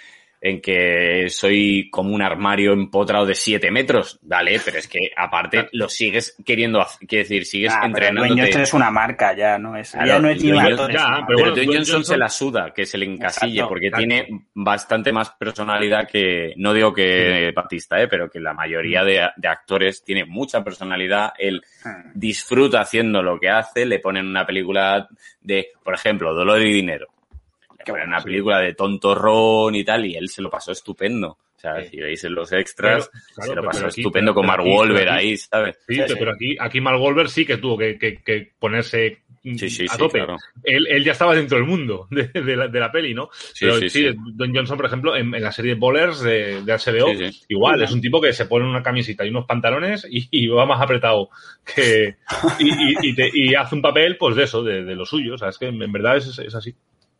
en que soy como un armario empotrado de 7 metros. Vale, pero es que aparte lo sigues queriendo hacer, quiere decir, sigues Ah, pero Dwayne. Johnson es una marca, ya no es, Claro, ya no es ni ya, una pero bueno, Dwayne Johnson, Johnson- se la suda, que se le encasille, Exacto, porque exacto. tiene bastante más personalidad que, no digo que Batista, eh, pero que la mayoría de, de actores tiene mucha personalidad. Él Hmm. disfruta haciendo lo que hace, le ponen una película de, por ejemplo, Dolor y Dinero. Que era una película de tontorrón y tal, y él se lo pasó estupendo. O sea, si veis en los extras, Pero, claro, se lo pasó aquí- estupendo con Mark aquí- ahí, ¿sabes? Sí, Sí, sí. pero aquí, aquí Mark Wahlberg sí que tuvo que, que- que ponerse mm, Sí, sí, a sí, tope. claro. Él, él ya estaba dentro del mundo de, de la, de la peli, ¿no? Sí, pero sí, sí, sí. Don Johnson, por ejemplo, en, en la serie Bowlers de, de HBO, Sí, sí. igual, es un tipo que se pone una camisita y unos pantalones y, y va más apretado que y, y- y te- y hace un papel, pues de eso, de, de lo suyo. O sea, es que en verdad es, es así.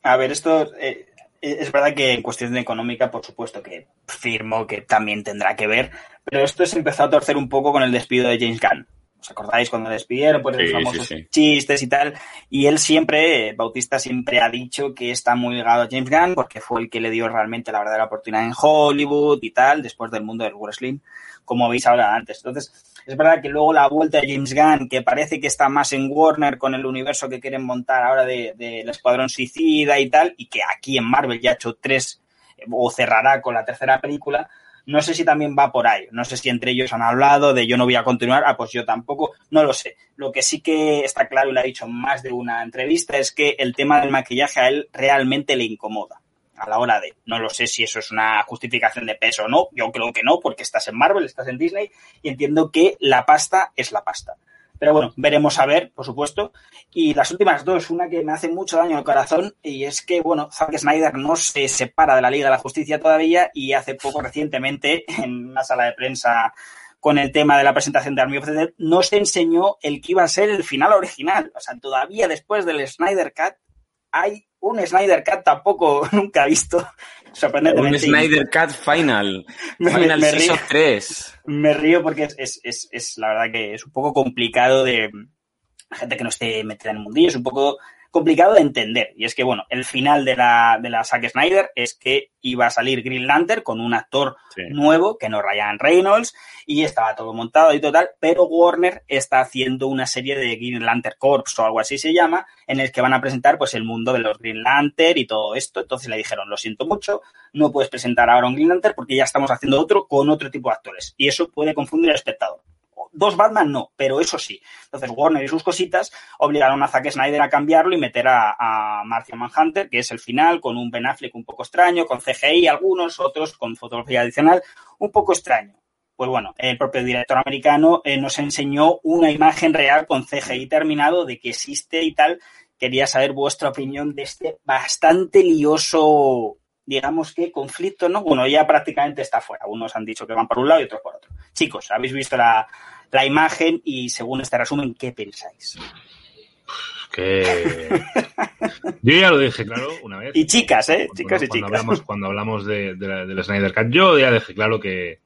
A ver, esto eh, es verdad que en cuestión económica, por supuesto que firmo que también tendrá que ver, pero esto se empezó a torcer un poco con el despido de James Gunn. ¿Os acordáis cuando le despidieron por Sí, famosos sí, sí. chistes y tal? Y él siempre, eh, Bautista siempre ha dicho que está muy ligado a James Gunn porque fue el que le dio realmente la verdadera oportunidad en Hollywood y tal, después del mundo del wrestling, como veis ahora antes. Entonces, es verdad que luego la vuelta de James Gunn, que parece que está más en Warner con el universo que quieren montar ahora del de, del Escuadrón Suicida y tal, y que aquí en Marvel ya ha hecho tres eh, o cerrará con la tercera película, no sé si también va por ahí. No sé si entre ellos han hablado de yo no voy a continuar, ah, pues yo tampoco, no lo sé. Lo que sí que está claro y lo ha dicho en más de una entrevista es que el tema del maquillaje a él realmente le incomoda a la hora de. No lo sé si eso es una justificación de peso o no. Yo creo que no, porque estás en Marvel, estás en Disney y entiendo que la pasta es la pasta. Pero bueno, veremos a ver, por supuesto. Y las últimas dos, una que me hace mucho daño al corazón, y es que, bueno, Zack Snyder no se separa de la Liga de la Justicia todavía, y hace poco recientemente, en una sala de prensa con el tema de la presentación de Army of the Dead, nos enseñó el que iba a ser el final original. O sea, todavía después del Snyder Cut, hay un Snyder Cut tampoco nunca visto. Un. Snyder Cut Final. Me- me- Final me río. Season 3. Me río porque es, es, es, es la verdad que es un poco complicado de gente que no esté metida en el mundillo, es un poco complicado de entender. Y es que, bueno, el final de la, de la Zack Snyder es que iba a salir Green Lantern con un actor Sí. nuevo, que no Ryan Reynolds, y estaba todo montado y total, pero Warner está haciendo una serie de Green Lantern Corps o algo así se llama, en el que van a presentar pues el mundo de los Green Lantern y todo esto. Entonces le dijeron, lo siento mucho, no puedes presentar ahora un Green Lantern porque ya estamos haciendo otro con otro tipo de actores. Y eso puede confundir al espectador. Dos Batman no, pero eso sí. Entonces Warner y sus cositas obligaron a Zack Snyder a cambiarlo y meter a, a Manhunter, que es el final, con un Ben Affleck un poco extraño, con CGI algunos, otros con fotografía adicional, un poco extraño. Pues bueno, el propio director americano eh, nos enseñó una imagen real con CGI terminado de que existe y tal. Quería saber vuestra opinión de este bastante lioso, digamos que conflicto, ¿no? Bueno, ya prácticamente está fuera. Unos han dicho que van por un lado y otros por otro. Chicos, habéis visto la, la imagen y según este resumen, ¿qué pensáis? Que... Yo ya lo dije claro una vez. Y chicas, ¿eh? Cuando- Chicas y cuando chicas. Hablamos, cuando hablamos de, de la- del Snyder Cut, yo ya dejé claro que,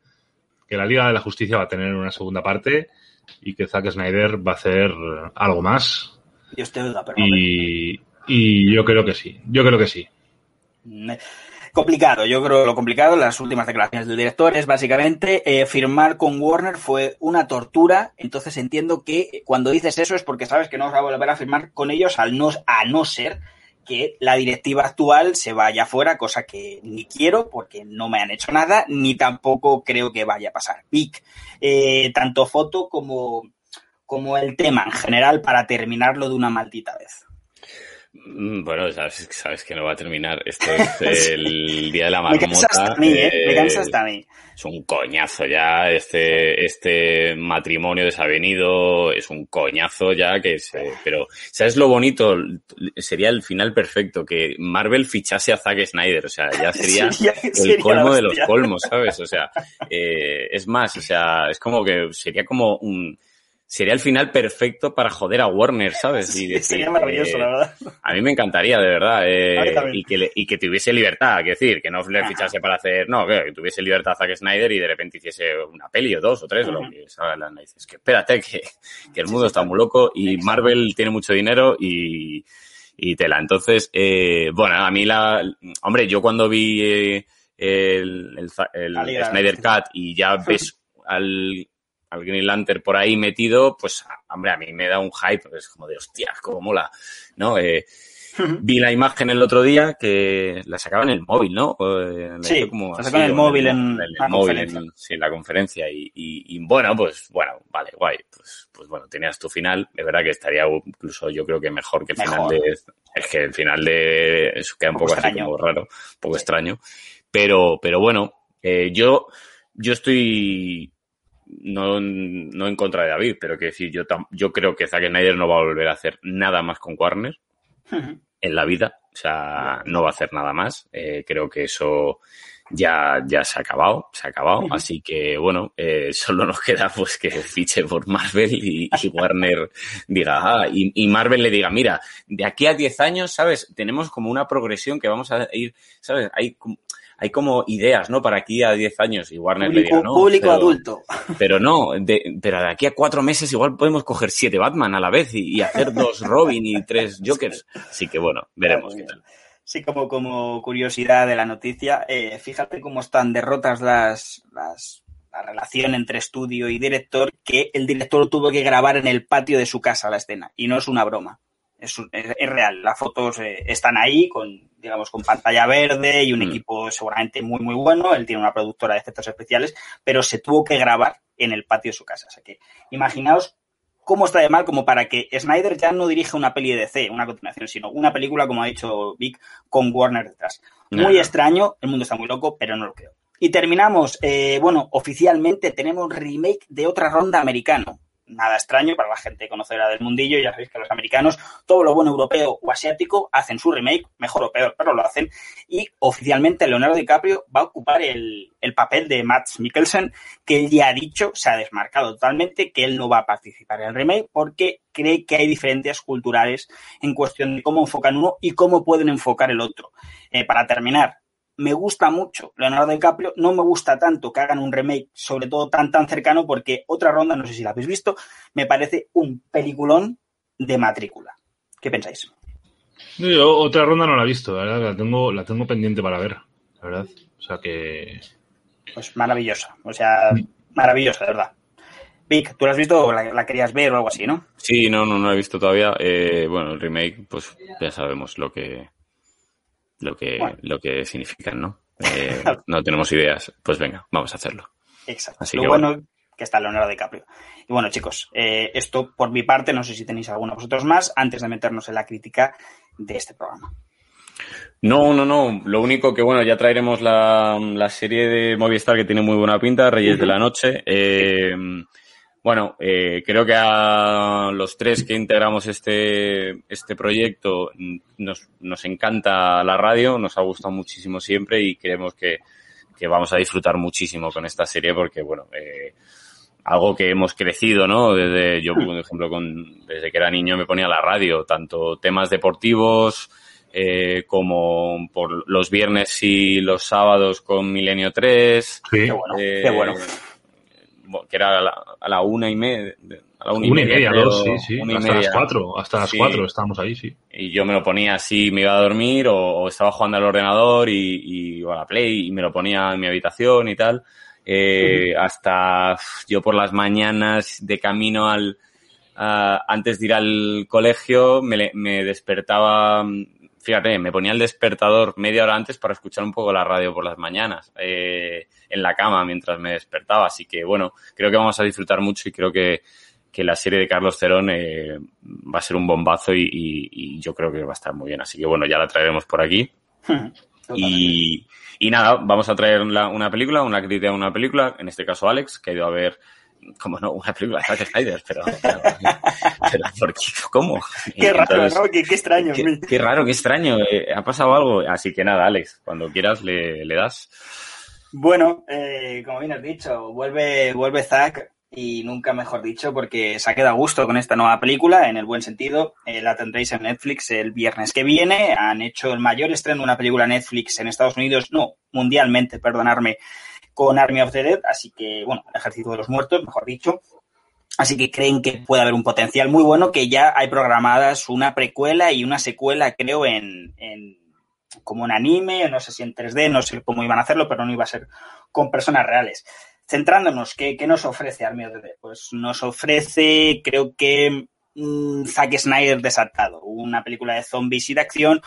que la Liga de la Justicia va a tener una segunda parte y que Zack Snyder va a hacer algo más. Dios te oiga, pero Y, y yo creo que sí. Yo creo que sí. Mm, Complicado, yo creo lo complicado, las últimas declaraciones del director es básicamente eh, firmar con Warner fue una tortura, entonces entiendo que cuando dices eso es porque sabes que no vas a volver a firmar con ellos al no, a no ser que la directiva actual se vaya fuera, cosa que ni quiero porque no me han hecho nada, ni tampoco creo que vaya a pasar. Vic, eh, tanto foto como, como el tema en general para terminarlo de una maldita vez. Mm, Bueno, sabes, sabes que no va a terminar. Esto es el día de la Me cansa hasta marmota. a mí, ¿eh? Me eh, cansa hasta a mí. Es un coñazo ya. Este, este matrimonio desavenido es un coñazo ya que se, pero, ¿sabes lo bonito? Sería el final perfecto, que Marvel fichase a Zack Snyder. O sea, ya sería Sería- el sería colmo de los colmos, ¿sabes? O sea, eh, es más, o sea, es como que sería como un, sería el final perfecto para joder a Warner, ¿sabes? Y Sí, decir, sería maravilloso, eh, la verdad. a mí me encantaría, de verdad, eh, A y, que le- y que tuviese libertad, que decir, que no le Ajá. fichase para hacer, no, que, que tuviese libertad Zack Snyder y de repente hiciese una peli o dos o tres o lo que de las narices. Que espérate, que, que el mundo está muy loco y Exacto. Marvel tiene mucho dinero y, y tela. Entonces, eh, bueno, a mí la, hombre, yo cuando vi eh, el, el, el Snyder. Cut y ya ves al, al Green Lantern por ahí metido, pues, hombre, a mí me da un hype, es como de, hostia, cómo mola, ¿no? Eh, Vi la imagen el otro día que la sacaba en el móvil, ¿no? Eh, Sí, como la sacó en el móvil en la móvil, conferencia. en- sí, en la conferencia. Y, y- y, bueno, pues bueno, vale, guay. Pues, pues bueno, tenías tu final. Es verdad que estaría incluso yo creo que mejor que el final de... Es que el final de... Eso queda un poco poco así como raro, un poco extraño. Pero, pero bueno, eh, yo, yo estoy no, no en contra de David, pero que decir, yo, yo creo que Zack Snyder no va a volver a hacer nada más con Warner en la vida. O sea, no va a hacer nada más. Eh, creo que eso ya, ya se ha acabado, se ha acabado. Así que, bueno, eh, solo nos queda pues que fiche por Marvel y, y Warner diga, ah, y, y Marvel le diga, mira, de aquí a 10 años, ¿sabes? Tenemos como una progresión que vamos a ir, ¿sabes? Hay, como- hay como ideas, ¿no? Para aquí a 10 años y Warner le Público, no. público pero- adulto. pero no, de, pero de aquí a cuatro meses igual podemos coger siete Batman a la vez y, y hacer dos Robin y tres Jokers. Así que bueno, veremos qué tal. Sí, como, como curiosidad de la noticia, eh, fíjate cómo están derrotas las, las, la relación entre estudio y director, que el director tuvo que grabar en el patio de su casa la escena, y no es una broma. Es, es- es real, las fotos eh, están ahí con, digamos, con pantalla verde y un Mm. equipo seguramente muy, muy bueno. Él tiene una productora de efectos especiales, pero se tuvo que grabar en el patio de su casa. O sea que imaginaos cómo está de mal como para que Snyder ya no dirija una peli de DC, una continuación, sino una película, como ha dicho Vic, con Warner detrás. Muy extraño, el mundo está muy loco, pero no lo creo. Y terminamos, eh, bueno, oficialmente tenemos remake de otra ronda americano. Nada extraño para la gente conocedora del mundillo, ya sabéis que los americanos, todo lo bueno europeo o asiático, hacen su remake, mejor o peor, pero lo hacen. Y oficialmente Leonardo DiCaprio va a ocupar el, el papel de Matt Mikkelsen, que él ya ha dicho, se ha desmarcado totalmente, que él no va a participar en el remake porque cree que hay diferencias culturales en cuestión de cómo enfocan uno y cómo pueden enfocar el otro. Eh, para terminar, me gusta mucho Leonardo DiCaprio, no me gusta tanto que hagan un remake, sobre todo tan tan cercano, porque otra ronda, no sé si la habéis visto, me parece un peliculón de matrícula. ¿Qué pensáis? Yo otra ronda no la he visto, la verdad, la tengo, la tengo pendiente para ver, la verdad. O sea que. Pues maravillosa, o sea, maravillosa, de verdad. Vic, ¿tú la has visto o la, la querías ver o algo así, no? Sí, no, no, no lo he visto todavía. Eh, bueno, el remake, pues ya sabemos lo que lo que, Bueno. lo que significan, ¿no? Eh, no tenemos ideas. Pues venga, vamos a hacerlo. Exacto. Así Lo que bueno que está Leonardo DiCaprio. Y bueno, chicos, eh, esto por mi parte, no sé si tenéis alguno vosotros más, antes de meternos en la crítica de este programa. No, no, no. Lo único que, bueno, ya traeremos la, la serie de Movistar que tiene muy buena pinta, Reyes de la Noche. Eh, bueno, eh, creo que a los tres que integramos este, este proyecto mm, nos, nos encanta la radio, nos ha gustado muchísimo siempre y creemos que, que vamos a disfrutar muchísimo con esta serie porque, bueno, eh, algo que hemos crecido, ¿no? Desde, yo, por ejemplo, con, desde que era niño me ponía la radio, tanto temas deportivos, eh, como por los viernes y los sábados con Milenio 3. Sí. Qué bueno, eh, qué bueno. Que era a la, a la una y media. A la Una y media, creo, dos, sí, sí. una y Hasta las media. cuatro, hasta las Sí. cuatro estábamos ahí, sí. Y yo me lo ponía así, me iba a dormir o, o estaba jugando al ordenador y, y- o a la Play y me lo ponía en mi habitación y tal. Eh, Hasta yo por las mañanas de camino al, antes de ir al colegio me, le- me despertaba, mm, fíjate, me ponía el despertador media hora antes para escuchar un poco la radio por las mañanas, eh, en la cama mientras me despertaba. Así que bueno, creo que vamos a disfrutar mucho y creo que, que la serie de Carlos Cerón eh, va a ser un bombazo y, y- y yo creo que va a estar muy bien. Así que bueno, ya la traeremos por aquí. Y, y nada, vamos a traer una película, una crítica de una película, en este caso Alex, que ha ido a ver, como no, una película de Zack Snyder, pero, pero, pero ¿por qué? ¿Cómo? Qué raro, Entonces, ¿no? Qué, qué extraño. Qué, qué raro, qué extraño. eh, ha pasado algo. Así que nada, Alex, cuando quieras le, le das. Bueno, eh, como bien has dicho, vuelve, vuelve Zack y nunca mejor dicho porque se ha quedado a gusto con esta nueva película, en el buen sentido. Eh, la tendréis en Netflix el viernes que viene. Han hecho el mayor estreno de una película Netflix en Estados Unidos, no, mundialmente, perdonarme, con Army of the Dead, así que, bueno, el ejército de los muertos, mejor dicho. Así que creen que puede haber un potencial muy bueno, que ya hay programadas una precuela y una secuela, creo, en, en como un anime, no sé si en 3D, no sé cómo iban a hacerlo, pero no iba a ser con personas reales. Centrándonos, ¿qué, qué nos ofrece Army of the Dead? Pues nos ofrece, creo que un Zack Snyder desatado, una película de zombies y de acción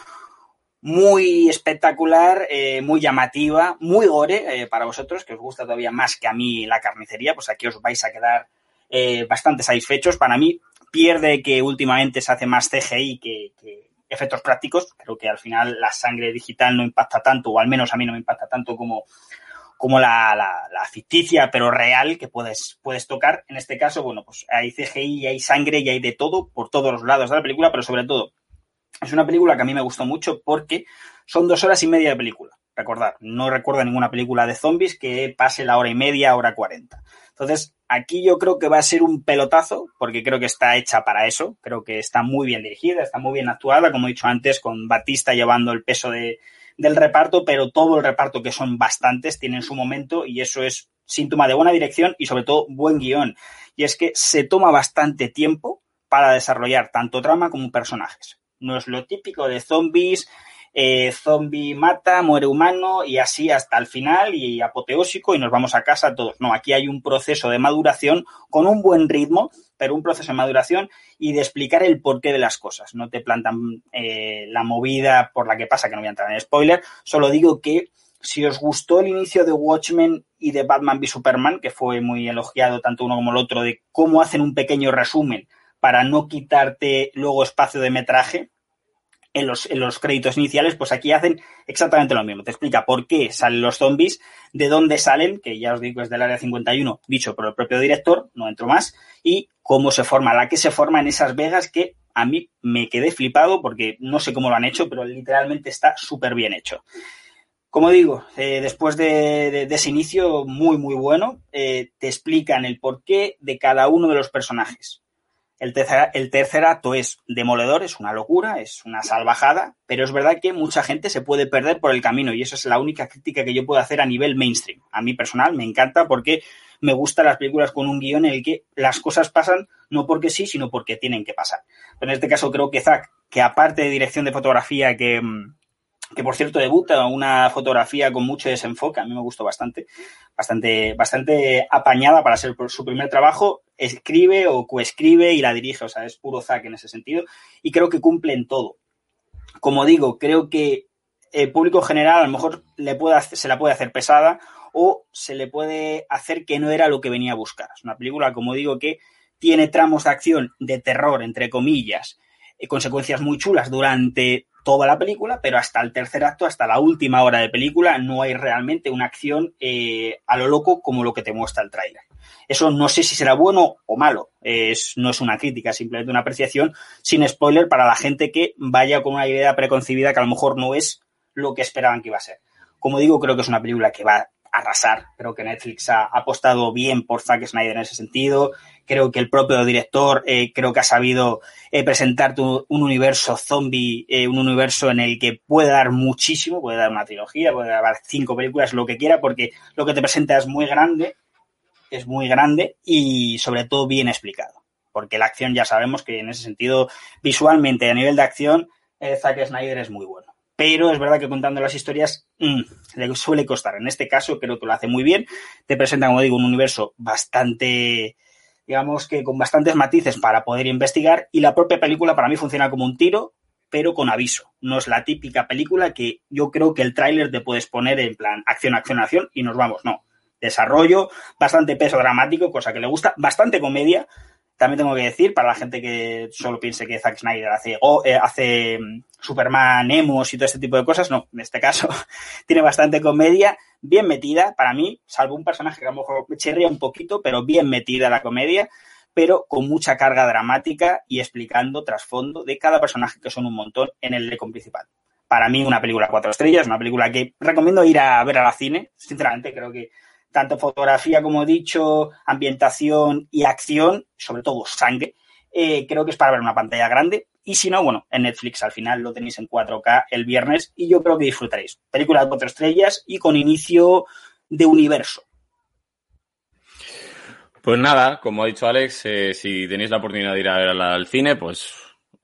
muy espectacular, eh, muy llamativa, muy gore eh, para vosotros, que os gusta todavía más que a mí la carnicería, pues aquí os vais a quedar eh, bastante satisfechos. Para mí pierde que últimamente se hace más CGI que, efectos prácticos. Creo que al final la sangre digital no impacta tanto, o al menos a mí no me impacta tanto como, como la, ficticia, pero real que puedes, puedes tocar. En este caso, bueno, pues hay CGI y hay sangre y hay de todo por todos los lados de la película, pero sobre todo es una película que a mí me gustó mucho porque son dos horas y media de película. Recordad, no recuerdo ninguna película de zombies que pase la hora y media, hora cuarenta. Entonces, aquí yo creo que va a ser un pelotazo, porque creo que está hecha para eso. Creo que está muy bien dirigida, está muy bien actuada, como he dicho antes, con Batista llevando el peso de, del reparto, pero todo el reparto, que son bastantes, tienen su momento y eso es síntoma de buena dirección y sobre todo buen guion. Y es que se toma bastante tiempo para desarrollar tanto trama como personajes. No es lo típico de zombies, eh, zombie mata, muere humano y así hasta el final y apoteósico y nos vamos a casa todos. No, aquí hay un proceso de maduración con un buen ritmo, pero un proceso de maduración y de explicar el porqué de las cosas. No te plantan eh, la movida por la que pasa, que no voy a entrar en spoiler, solo digo que si os gustó el inicio de Watchmen y de Batman v Superman, que fue muy elogiado tanto uno como el otro, de cómo hacen un pequeño resumen para no quitarte luego espacio de metraje, en los, en los créditos iniciales, pues aquí hacen exactamente lo mismo. Te explica por qué salen los zombies, de dónde salen, que ya os digo es del área 51, dicho por el propio director, no entro más, y cómo se forma, la que se forma en esas vegas que a mí me quedé flipado porque no sé cómo lo han hecho, pero literalmente está súper bien hecho. Como digo, eh, después de, ese inicio muy, muy bueno, eh, te explican el porqué de cada uno de los personajes. El tercer, el tercer, acto es demoledor, es una locura, es una salvajada, pero es verdad que mucha gente se puede perder por el camino y esa es la única crítica que yo puedo hacer a nivel mainstream. A mí personal me encanta porque me gustan las películas con un guion en el que las cosas pasan no porque sí, sino porque tienen que pasar. En este caso creo que Zack, que aparte de dirección de fotografía que, mm, que por cierto debuta una fotografía con mucho desenfoque, a mí me gustó bastante, bastante, bastante apañada para ser su primer trabajo, escribe o coescribe y la dirige, o sea, es puro Zack en ese sentido, y creo que cumple en todo. Como digo, creo que el público general a lo mejor le puede, se la puede hacer pesada o se le puede hacer que no era lo que venía a buscar. Es una película, como digo, que tiene tramos de acción de terror, entre comillas, y consecuencias muy chulas durante toda la película, pero hasta el tercer acto, hasta la última hora de película, no hay realmente una acción eh, a lo loco como lo que te muestra el tráiler. Eso no sé si será bueno o malo, no es una crítica, simplemente una apreciación sin spoiler para la gente que vaya con una idea preconcebida que a lo mejor no es lo que esperaban que iba a ser. Como digo, creo que es una película que va arrasar. Creo que Netflix ha apostado bien por Zack Snyder en ese sentido. Creo que el propio director eh, creo que ha sabido eh, presentarte un, un, universo zombie, eh, un universo en el que puede dar muchísimo, puede dar una trilogía, puede dar cinco películas, lo que quiera, porque lo que te presenta es muy grande, es muy grande y sobre todo bien explicado. Porque la acción ya sabemos que en ese sentido, visualmente, a nivel de acción, Zack Snyder es muy bueno pero es verdad que contando las historias mmm, le suele costar. En este caso creo que lo hace muy bien. Te presenta, como digo, un universo bastante, digamos que con bastantes matices para poder investigar y la propia película para mí funciona como un tiro, pero con aviso. No es la típica película que yo creo que el tráiler te puedes poner en plan acción, acción, acción y nos vamos. No. Desarrollo, bastante peso dramático, cosa que le gusta, bastante comedia, también tengo que decir, para la gente que solo piense que Zack Snyder hace, o, eh, hace Superman, Emos y todo este tipo de cosas, no, en este caso tiene bastante comedia, bien metida, para mí, salvo un personaje que a lo mejor chirría un poquito, pero bien metida la comedia, pero con mucha carga dramática y explicando trasfondo de cada personaje, que son un montón, en el elenco principal. Para mí, una película cuatro estrellas, una película que recomiendo ir a ver a la cine, sinceramente, creo que tanto fotografía, como he dicho, ambientación y acción, sobre todo sangre, eh, creo que es para ver una pantalla grande. Y si no, bueno, en Netflix al final lo tenéis en 4K el viernes y yo creo que disfrutaréis. Película de cuatro estrellas y con inicio de universo. Pues nada, como ha dicho Alex, eh, si tenéis la oportunidad de ir a verla al cine, pues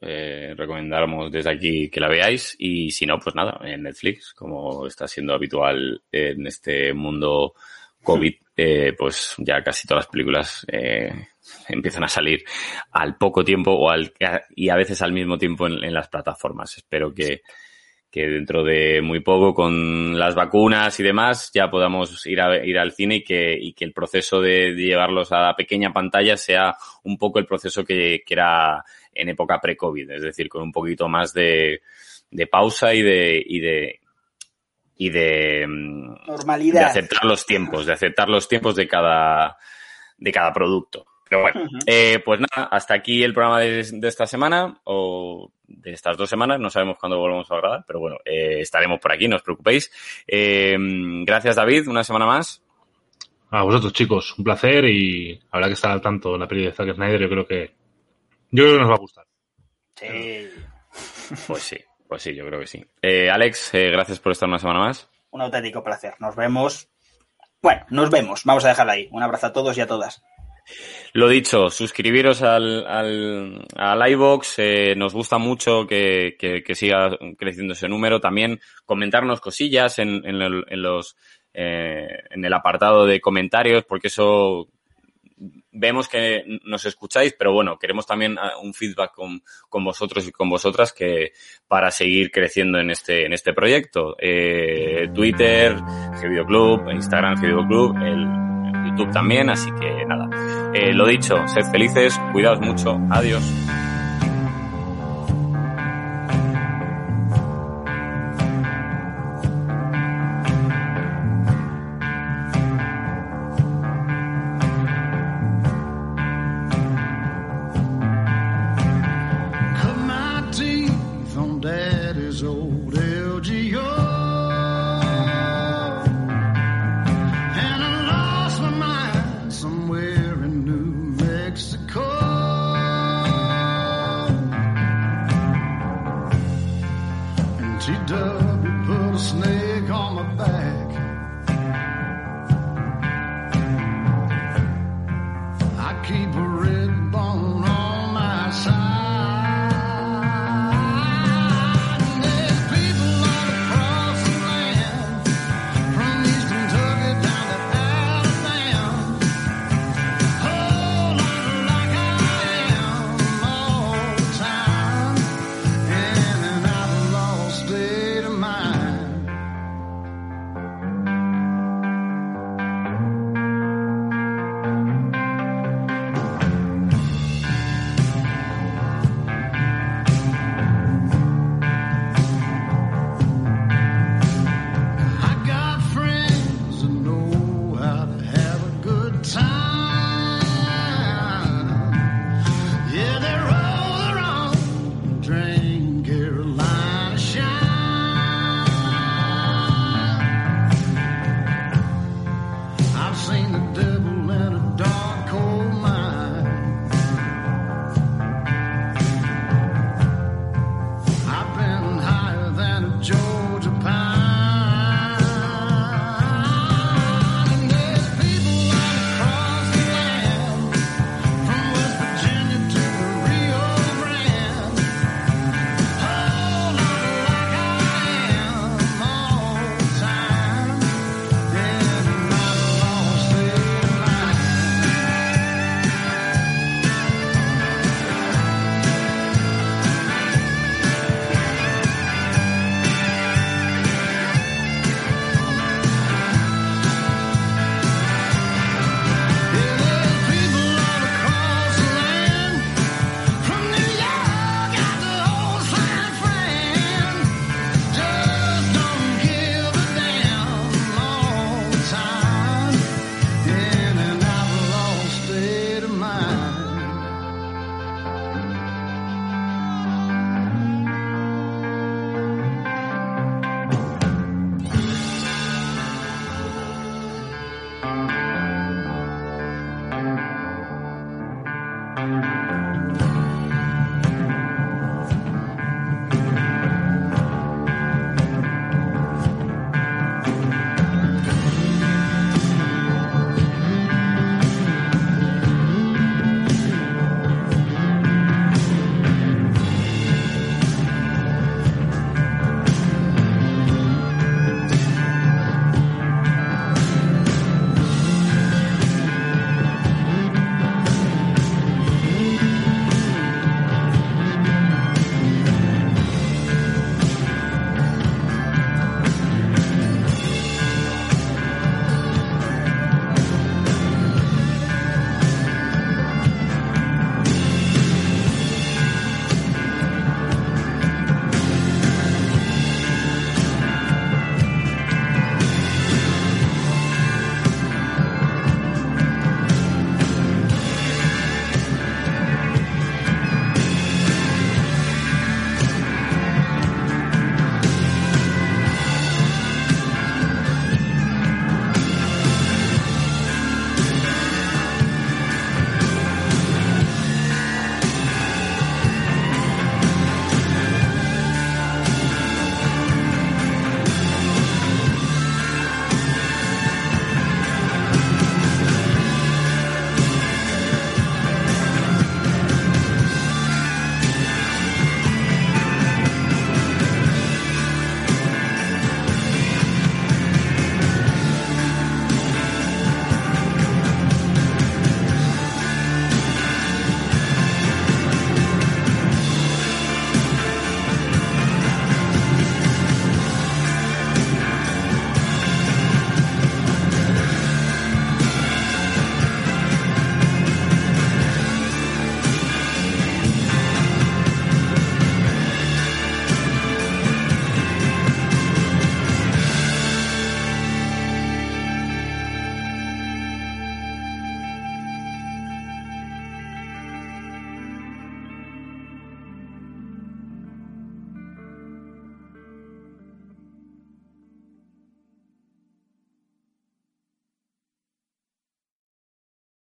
eh, recomendamos desde aquí que la veáis y si no, pues nada, en Netflix, como está siendo habitual en este mundo COVID, eh, pues ya casi todas las películas eh, empiezan a salir al poco tiempo o al, y a veces al mismo tiempo en, las plataformas. Espero que, que dentro de muy poco con las vacunas y demás ya podamos ir a ir al cine y que, y que el proceso de, llevarlos a la pequeña pantalla sea un poco el proceso que, que era en época pre-COVID, es decir, con un poquito más de, de pausa y de, y de, y de, mm, Normalidad. de aceptar los tiempos, de aceptar los tiempos de cada, de cada producto. Pero bueno, eh, pues nada, hasta aquí el programa de, esta semana o de estas dos semanas. No sabemos cuándo volvemos a grabar, pero bueno, eh, estaremos por aquí, no os preocupéis. Eh, gracias, David, una semana más. A vosotros, chicos, un placer y habrá que estar al tanto en la peli de Zack Snyder. Yo creo que, yo creo que nos va a gustar. Sí. Pues sí. Pues sí, yo creo que sí. Eh, Alex, eh, gracias por estar una semana más. Un auténtico placer. Nos vemos. Bueno, nos vemos. Vamos a dejarlo ahí. Un abrazo a todos y a todas. Lo dicho, suscribiros al, al, iVox. Eh, nos gusta mucho que, siga creciendo ese número. También comentarnos cosillas en, en, los, en el apartado de comentarios, porque eso vemos que nos escucháis, pero bueno, queremos también ah, un feedback con, con vosotros y con vosotras que para seguir creciendo en este, en este proyecto. Eh, Twitter, Club, Instagram el, YouTube también, así que nada. Eh, lo dicho, sed felices, cuidaos mucho, adiós.